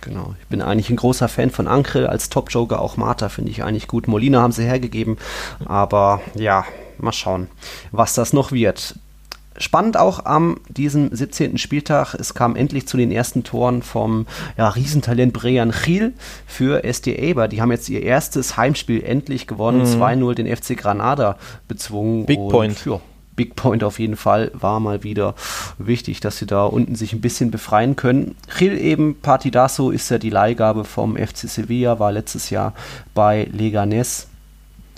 Genau. Ich bin eigentlich ein großer Fan von Ankrel als Top-Joker. Auch Marta finde ich eigentlich gut. Molina haben sie hergegeben. Aber ja, mal schauen, was das noch wird. Spannend auch am diesem 17. Spieltag, es kam endlich zu den ersten Toren vom ja, Riesentalent Brean Gil für SD Eber. Die haben jetzt ihr erstes Heimspiel endlich gewonnen, mhm. 2-0 den FC Granada bezwungen. Big Point. Ja, Big Point auf jeden Fall war mal wieder wichtig, dass sie da unten sich ein bisschen befreien können. Gil eben Partidaso ist ja die Leihgabe vom FC Sevilla, war letztes Jahr bei Leganes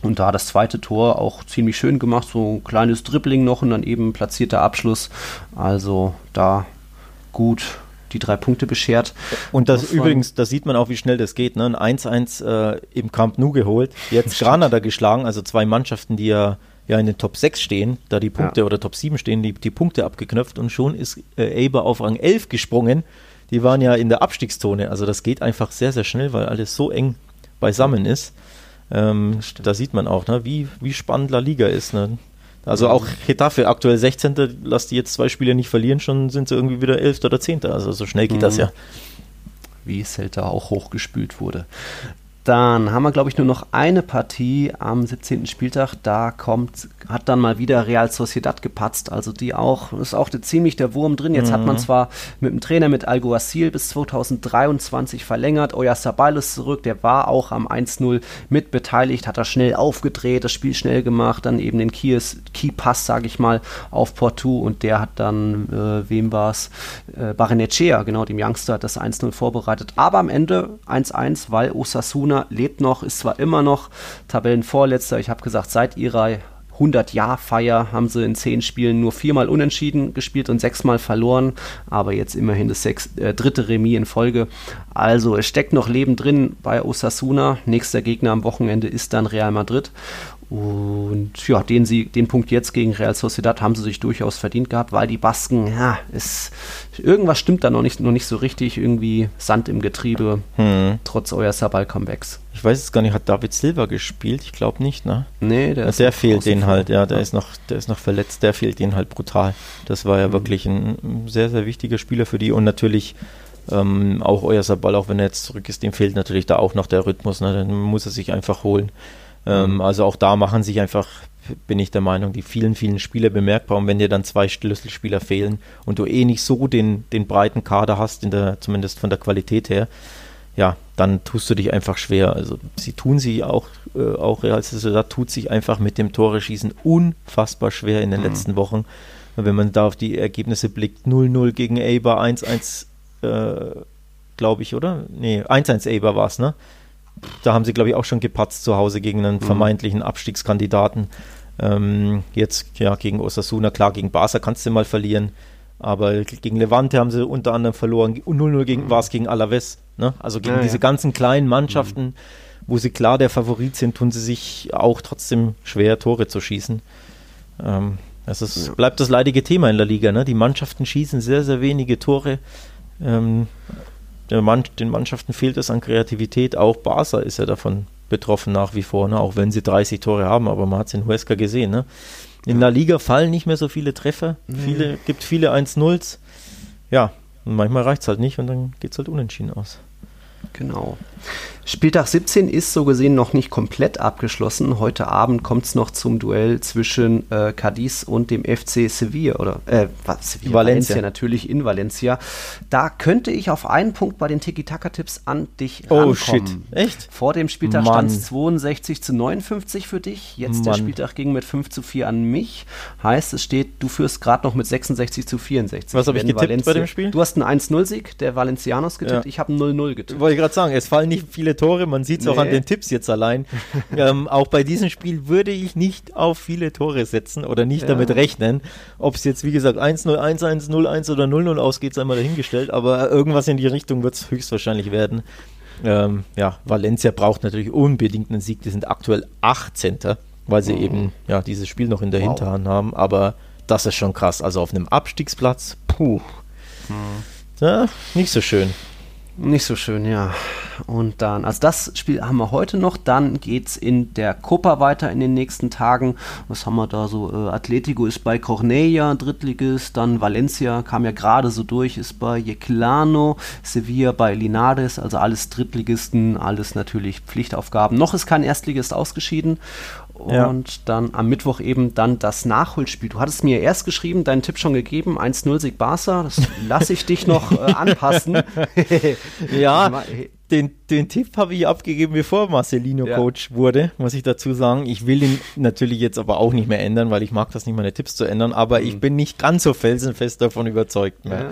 und da das zweite Tor auch ziemlich schön gemacht, so ein kleines Dribbling noch und dann eben platzierter Abschluss. Also da gut die drei Punkte beschert. Und das übrigens, da sieht man auch, wie schnell das geht. Ne? Ein 1-1 äh, im Camp Nou geholt, jetzt Granada geschlagen, also zwei Mannschaften, die ja ja in den Top 6 stehen, da die Punkte ja. oder Top 7 stehen, die, die Punkte abgeknöpft und schon ist äh, Eber auf Rang 11 gesprungen. Die waren ja in der Abstiegszone. Also das geht einfach sehr, sehr schnell, weil alles so eng beisammen ist. Ähm, da sieht man auch, ne, wie, wie spannend La Liga ist. Ne? Also auch Getafe aktuell 16. Lass die jetzt zwei Spiele nicht verlieren, schon sind sie irgendwie wieder 11. oder 10. Also so schnell geht mhm. das ja. Wie Celta auch hochgespült wurde. Dann haben wir, glaube ich, nur noch eine Partie am 17. Spieltag. Da kommt, hat dann mal wieder Real Sociedad gepatzt. Also die auch, ist auch ziemlich der Wurm drin. Jetzt mhm. hat man mhm. zwar mit dem Trainer mit Alguacil bis 2023 verlängert. Oyarzabal ist zurück. Der war auch am 1-0 mit beteiligt, hat er schnell aufgedreht, das Spiel schnell gemacht. Dann eben den Key-Pass, sage ich mal, auf Porto. Und der hat dann, äh, wem war es? Äh, Barenechea, genau, dem Youngster, hat das 1-0 vorbereitet. Aber am Ende 1-1, weil Osasuna Lebt noch, ist zwar immer noch Tabellenvorletzter. Ich habe gesagt, seit ihrer 100-Jahr-Feier haben sie in zehn Spielen nur viermal unentschieden gespielt und sechsmal verloren, aber jetzt immerhin das sechs, äh, dritte Remis in Folge. Also es steckt noch Leben drin bei Osasuna. Nächster Gegner am Wochenende ist dann Real Madrid. Und ja, den, sie, den Punkt jetzt gegen Real Sociedad haben sie sich durchaus verdient gehabt, weil die Basken, ja, ist, irgendwas stimmt da noch nicht, noch nicht so richtig. Irgendwie Sand im Getriebe, hm. trotz euer Sabal-Comebacks. Ich weiß es gar nicht, hat David Silva gespielt? Ich glaube nicht, ne? Nee, der, der fehlt den halt, ja, der ja. ist noch, der ist noch verletzt, der fehlt den halt brutal. Das war ja mhm. wirklich ein sehr, sehr wichtiger Spieler für die und natürlich ähm, auch euer Sabal, auch wenn er jetzt zurück ist, dem fehlt natürlich da auch noch der Rhythmus, ne? Dann muss er sich einfach holen. Ähm, mhm. Also auch da machen sich einfach, bin ich der Meinung, die vielen, vielen Spieler bemerkbar. Und wenn dir dann zwei Schlüsselspieler fehlen und du eh nicht so den, den breiten Kader hast, in der, zumindest von der Qualität her, ja, dann tust du dich einfach schwer. Also sie tun sie auch, äh, auch Real Sociedad tut sich einfach mit dem Tore schießen unfassbar schwer in den mhm. letzten Wochen. Wenn man da auf die Ergebnisse blickt, 0-0 gegen Eibar, 1-1, äh, glaube ich, oder? Nee, 1-1 Eibar war es, ne? Da haben sie, glaube ich, auch schon gepatzt zu Hause gegen einen mhm. vermeintlichen Abstiegskandidaten. Ähm, jetzt ja gegen Osasuna, klar, gegen Barca kannst du mal verlieren. Aber gegen Levante haben sie unter anderem verloren. 0-0 gegen, war es gegen Alaves. Ne? Also gegen Ja, diese ja. ganzen kleinen Mannschaften, wo sie klar der Favorit sind, tun sie sich auch trotzdem schwer, Tore zu schießen. Ähm, das ist, Ja. bleibt das leidige Thema in der Liga. Ne? Die Mannschaften schießen sehr, sehr wenige Tore. Ähm, Mann, den Mannschaften fehlt es an Kreativität. Auch Barca ist ja davon betroffen nach wie vor, ne? auch wenn sie 30 Tore haben, aber man hat es in Huesca gesehen. Ne? In La Liga fallen nicht mehr so viele Treffer, viele, gibt viele 1-0s. Ja, und manchmal reicht es halt nicht und dann geht es halt unentschieden aus. Genau. Spieltag 17 ist so gesehen noch nicht komplett abgeschlossen. Heute Abend kommt es noch zum Duell zwischen äh, Cadiz und dem FC Sevilla oder äh, was, Sevilla, Valencia. natürlich in Valencia. Da könnte ich auf einen Punkt bei den Tiki-Taka-Tipps an dich Oh, rankommen. shit. Echt? Vor dem Spieltag stand es 62 zu 59 für dich. Jetzt der Mann. Spieltag ging mit 5 zu 4 an mich. Heißt, es steht, du führst gerade noch mit 66 zu 64. Was hab ich getippt bei dem Spiel? Du hast einen 1-0-Sieg der Valencianos getippt. Ja. Ich habe einen 0-0 getippt. Wollte ich gerade sagen, es fallen nicht viele Tore, man sieht es auch an Nee. den Tipps jetzt allein. ähm, auch bei diesem Spiel würde ich nicht auf viele Tore setzen oder nicht Ja. damit rechnen. Ob es jetzt, wie gesagt, 1-0, 1-1, 0-1 oder 0-0 ausgeht, sei mal dahingestellt, aber irgendwas in die Richtung wird es höchstwahrscheinlich werden. Ähm, ja, Valencia braucht natürlich unbedingt einen Sieg, die sind aktuell 18. weil sie eben ja dieses Spiel noch in der Wow. Hinterhand haben, aber das ist schon krass. Also auf einem Abstiegsplatz, puh. Ja, nicht so schön. Nicht so schön, ja. Und dann, also das Spiel haben wir heute noch. Dann geht's in der Copa weiter in den nächsten Tagen. Was haben wir da so? Äh, Atletico ist bei Cornella, Drittligist. Dann Valencia kam ja gerade so durch, ist bei Yeclano. Sevilla bei Linares, also alles Drittligisten, alles natürlich Pflichtaufgaben. Noch ist kein Erstligist ausgeschieden. Ja. Und dann am Mittwoch eben dann das Nachholspiel. Du hattest mir erst geschrieben, deinen Tipp schon gegeben, 1-0 Sieg Barca. Das lasse ich dich noch äh, anpassen. Ja, den, den Tipp habe ich abgegeben, bevor Marcelino Ja. Coach wurde, muss ich dazu sagen. Ich will ihn natürlich jetzt aber auch nicht mehr ändern, weil ich mag das nicht, meine Tipps zu ändern, aber ich bin nicht ganz so felsenfest davon überzeugt mehr.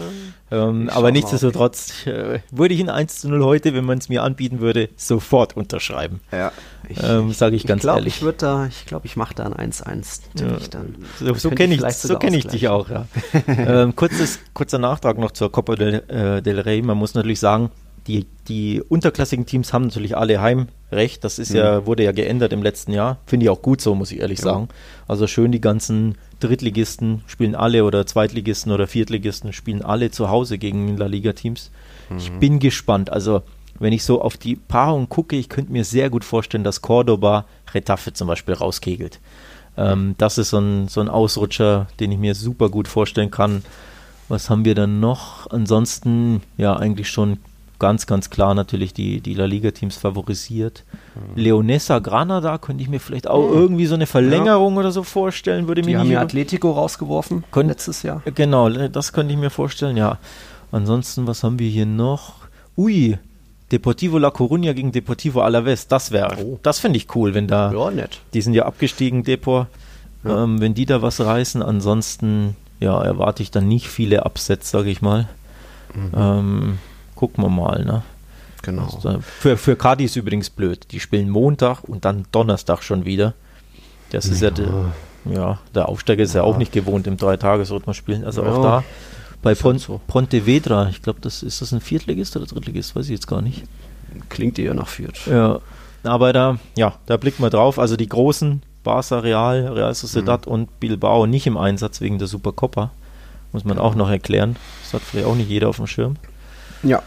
Ähm, Ich schau aber nichtsdestotrotz äh, würde ich ihn 1 zu 0 heute, wenn man es mir anbieten würde, sofort unterschreiben. Ja, ich, Ähm, sag ich ganz glaub, ehrlich. Ich würde da, ich glaube, ich mache da ein 1-1. tippe ich dann. So, so kenne ich, so kenn ich dich auch, ja. ähm, kurzes, kurzer Nachtrag noch zur Copa del, äh, del Rey. Man muss natürlich sagen, die, die unterklassigen Teams haben natürlich alle Heimrecht. Das ist ja, wurde ja geändert im letzten Jahr. Finde ich auch gut so, muss ich ehrlich sagen. Also schön, die ganzen Drittligisten spielen alle oder Zweitligisten oder Viertligisten spielen alle zu Hause gegen La Liga-Teams. Ich bin gespannt. Also, wenn ich so auf die Paarung gucke, ich könnte mir sehr gut vorstellen, dass Cordoba Retafe zum Beispiel rauskegelt. Ähm, das ist so ein, so ein Ausrutscher, den ich mir super gut vorstellen kann. Was haben wir dann noch? Ansonsten, ja, eigentlich schon ganz, ganz klar natürlich die, die La Liga-Teams favorisiert. Leonessa Granada könnte ich mir vielleicht auch irgendwie so eine Verlängerung oder so vorstellen, würde Die mir haben ja Atletico rausgeworfen Kon- letztes Jahr. Genau, das könnte ich mir vorstellen, ja. Ansonsten, was haben wir hier noch? Ui, Deportivo La Coruña gegen Deportivo Alaves, das wäre, Oh. das finde ich cool, wenn da, Ja, nett. die sind ja abgestiegen, Depor, Ja. ähm, wenn die da was reißen, ansonsten, ja, erwarte ich dann nicht viele Upsets, sage ich mal. Ähm, gucken wir mal, ne? Genau. Also, für, für Cadiz übrigens blöd, die spielen Montag und dann Donnerstag schon wieder. Das ist ja, der, ja, der Aufsteiger ist ja, auch nicht gewohnt im Dreitagesrhythmus spielen, also auch Ja. da. Bei Pon so. Pontevedra, ich glaube, das ist das ein Viertligist oder Drittligist, weiß ich jetzt gar nicht. Klingt eher nach Fürth. Ja, aber da, ja, da blicken wir drauf. Also die großen Barca, Real, Real Sociedad Mhm. und Bilbao nicht im Einsatz wegen der Supercopa. Muss man auch noch erklären. Das hat vielleicht auch nicht jeder auf dem Schirm. Ja.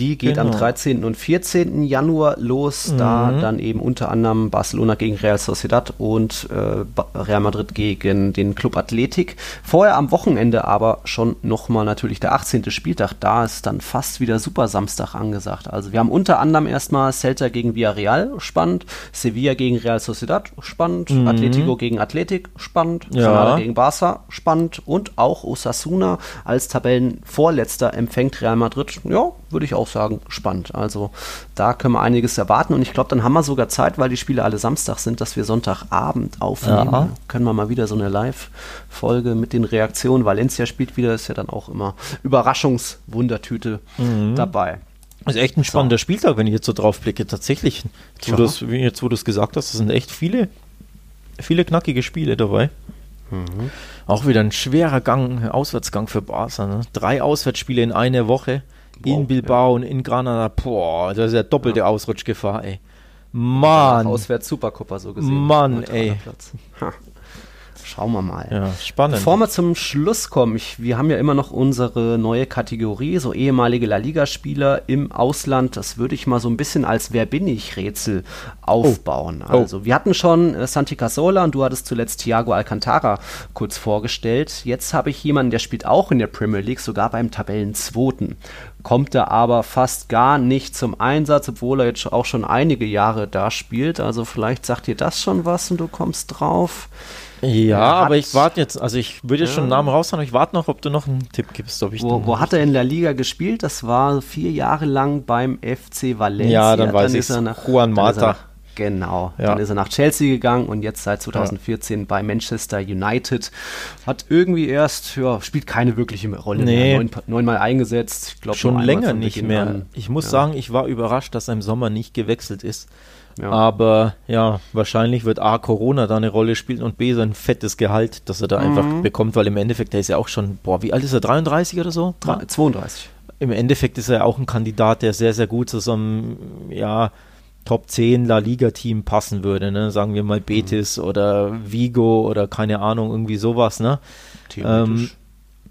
Die geht am Genau. 13. und 14. Januar los. Da Mhm. dann eben unter anderem Barcelona gegen Real Sociedad und äh, Real Madrid gegen den Club Athletic. Vorher am Wochenende aber schon nochmal natürlich der 18. Spieltag. Da ist dann fast wieder Super Samstag angesagt. Also wir haben unter anderem erstmal Celta gegen Villarreal, spannend. Sevilla gegen Real Sociedad, spannend. Atletico gegen Athletic, spannend. Ja. Gegen Barca, spannend. Und auch Osasuna als Tabellenvorletzter empfängt Real Madrid. Ja, würde ich auch sagen, spannend. Also da können wir einiges erwarten. Und ich glaube, dann haben wir sogar Zeit, weil die Spiele alle Samstag sind, dass wir Sonntagabend aufnehmen. Ja. Können wir mal wieder so eine Live-Folge mit den Reaktionen. Valencia spielt wieder, ist ja dann auch immer Überraschungswundertüte Mhm. dabei. Das ist echt ein spannender Spieltag, wenn ich jetzt so drauf blicke. Tatsächlich, jetzt wo jetzt wo du es gesagt hast, das sind echt viele viele knackige Spiele dabei. Mhm. Auch wieder ein schwerer Gang, Auswärtsgang für Barca. Ne? Drei Auswärtsspiele in einer Woche. Wow, in Bilbao ja. und in Granada. Boah, das ist ja doppelte ja. Ausrutschgefahr, ey. Mann. Auswärts Supercopper so gesehen. Mann, ey. Schauen wir mal. Ja, spannend. Bevor wir zum Schluss kommen, ich, wir haben ja immer noch unsere neue Kategorie, so ehemalige La Liga-Spieler im Ausland. Das würde ich mal so ein bisschen als Wer bin ich Rätsel aufbauen. Oh. Also, wir hatten schon äh, Santi Casola und du hattest zuletzt Thiago Alcantara kurz vorgestellt. Jetzt habe ich jemanden, der spielt auch in der Premier League, sogar beim Tabellenzweiten kommt er aber fast gar nicht zum Einsatz, obwohl er jetzt auch schon einige Jahre da spielt. Also vielleicht sagt dir das schon was und du kommst drauf. Ja, aber ich warte jetzt, also ich würde jetzt schon einen Namen raushauen, aber ich warte noch, ob du noch einen Tipp gibst. Ob ich wo wo hat er in der Liga gespielt? Das war vier Jahre lang beim FC Valencia. Ja, dann weiß ich Juan Mata. Genau. Ja. Dann ist er nach Chelsea gegangen und jetzt seit 2014 ja. bei Manchester United. Hat irgendwie erst, ja, spielt keine wirkliche Rolle nee. mehr. Neun, neunmal eingesetzt. Ich glaub, Schon länger nicht mehr. An. Ich muss ja. sagen, ich war überrascht, dass er im Sommer nicht gewechselt ist. Ja. Aber ja, wahrscheinlich wird A, Corona da eine Rolle spielen und B, sein fettes Gehalt, das er da mhm. einfach bekommt, weil im Endeffekt, der ist ja auch schon, boah, wie alt ist er, 33 oder so? 32. Im Endeffekt ist er ja auch ein Kandidat, der sehr, sehr gut zu so einem, ja, Top 10 La Liga-Team passen würde, ne? Sagen wir mal Betis mhm. oder Vigo oder keine Ahnung, irgendwie sowas, ne? Ähm,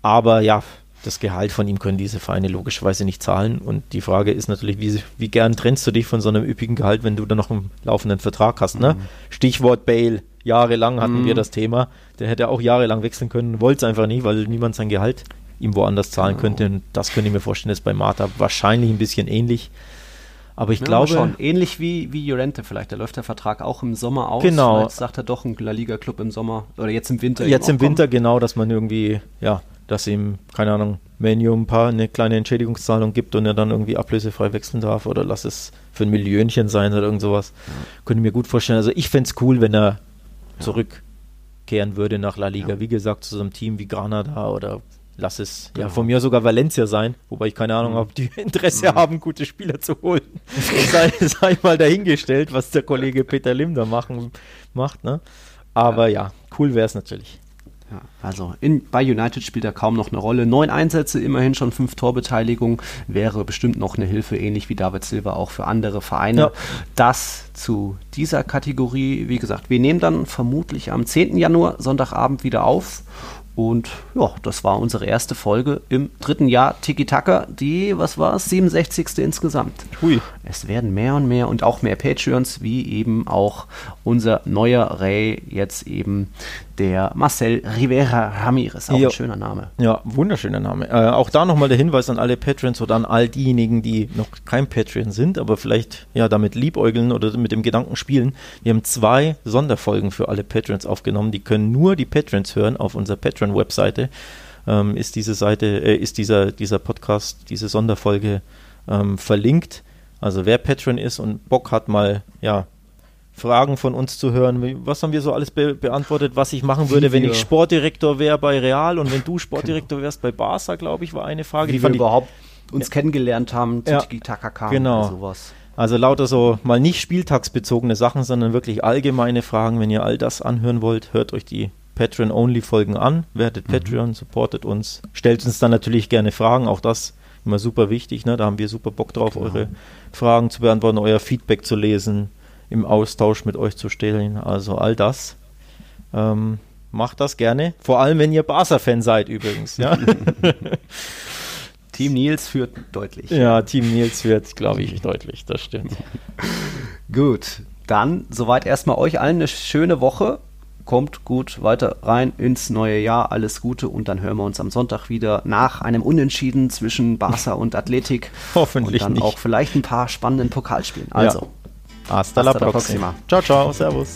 aber ja, das Gehalt von ihm können diese Vereine logischerweise nicht zahlen. Und die Frage ist natürlich, wie, wie gern trennst du dich von so einem üppigen Gehalt, wenn du dann noch einen laufenden Vertrag hast. Ne? Mhm. Stichwort Bale. Jahrelang hatten mhm. wir das Thema. Der hätte auch jahrelang wechseln können, wollte es einfach nicht, weil niemand sein Gehalt ihm woanders zahlen genau. könnte. Und das könnte ich mir vorstellen, ist bei Marta wahrscheinlich ein bisschen ähnlich. Aber ich ja, glaube. Schon. Ähnlich wie, wie Llorente vielleicht. Da läuft der Vertrag auch im Sommer aus. Genau. Vielleicht sagt er doch ein La Liga-Club im Sommer oder jetzt im Winter. Jetzt im Winter, genau, dass man irgendwie, ja, dass ihm, keine Ahnung, Menu ein paar eine kleine Entschädigungszahlung gibt und er dann irgendwie ablösefrei wechseln darf oder lass es für ein Millionchen sein oder irgend sowas. Ja. Könnte ich mir gut vorstellen. Also ich fände es cool, wenn er ja. zurückkehren würde nach La Liga. Ja. Wie gesagt, zu so einem Team wie Granada oder lass es genau. ja von mir sogar Valencia sein, wobei ich keine Ahnung, mhm. ob die Interesse mhm. haben, gute Spieler zu holen. sei, sei mal dahingestellt, was der Kollege Peter Lim da machen, macht. Ne? Aber ja, cool wäre es natürlich. Ja, also in, bei United spielt er kaum noch eine Rolle. Neun Einsätze, immerhin schon fünf Torbeteiligung, wäre bestimmt noch eine Hilfe, ähnlich wie David Silva auch für andere Vereine. Ja. Das zu dieser Kategorie. Wie gesagt, wir nehmen dann vermutlich am 10. Januar, Sonntagabend wieder auf und ja, das war unsere erste Folge im dritten Jahr Tiki Taka, die, was war es, 67. insgesamt. Hui. Es werden mehr und mehr und auch mehr Patreons, wie eben auch unser neuer Ray, jetzt eben der Marcel Rivera Ramirez. Auch ja. ein schöner Name. Ja, wunderschöner Name. Äh, auch da nochmal der Hinweis an alle Patrons oder an all diejenigen, die noch kein Patreon sind, aber vielleicht ja damit liebäugeln oder mit dem Gedanken spielen. Wir haben zwei Sonderfolgen für alle Patrons aufgenommen. Die können nur die Patrons hören auf unserer Patreon-Webseite. Ähm, ist diese Seite, äh, ist dieser, dieser Podcast, diese Sonderfolge ähm, verlinkt. Also wer Patron ist und Bock hat, mal ja Fragen von uns zu hören. Was haben wir so alles be beantwortet, was ich machen würde, wenn ich Sportdirektor wäre bei Real und wenn du Sportdirektor genau. wärst bei Barca, glaube ich, war eine Frage. Wie wir überhaupt uns ja. kennengelernt haben, zu ja. Tiki-Taka kam genau. oder sowas. Also lauter so mal nicht spieltagsbezogene Sachen, sondern wirklich allgemeine Fragen. Wenn ihr all das anhören wollt, hört euch die Patreon-Only-Folgen an, werdet mhm. Patreon, supportet uns, stellt uns dann natürlich gerne Fragen, auch das immer super wichtig, ne? da haben wir super Bock drauf, genau. eure Fragen zu beantworten, euer Feedback zu lesen, im Austausch mit euch zu stehen. Also all das. Ähm, macht das gerne. Vor allem, wenn ihr Barca-Fan seid übrigens. Ja? Team Nils führt deutlich. Ja, Team Nils führt, glaube ich, deutlich. Das stimmt. Gut, dann soweit erstmal euch allen eine schöne Woche. Kommt gut weiter rein ins neue Jahr. Alles Gute und dann hören wir uns am Sonntag wieder nach einem Unentschieden zwischen Barca und Athletik. Hoffentlich. Und dann nicht. auch vielleicht ein paar spannenden Pokalspielen. Also. Ja. Hasta, Hasta la, próxima. la próxima. Ciao, ciao. Servus.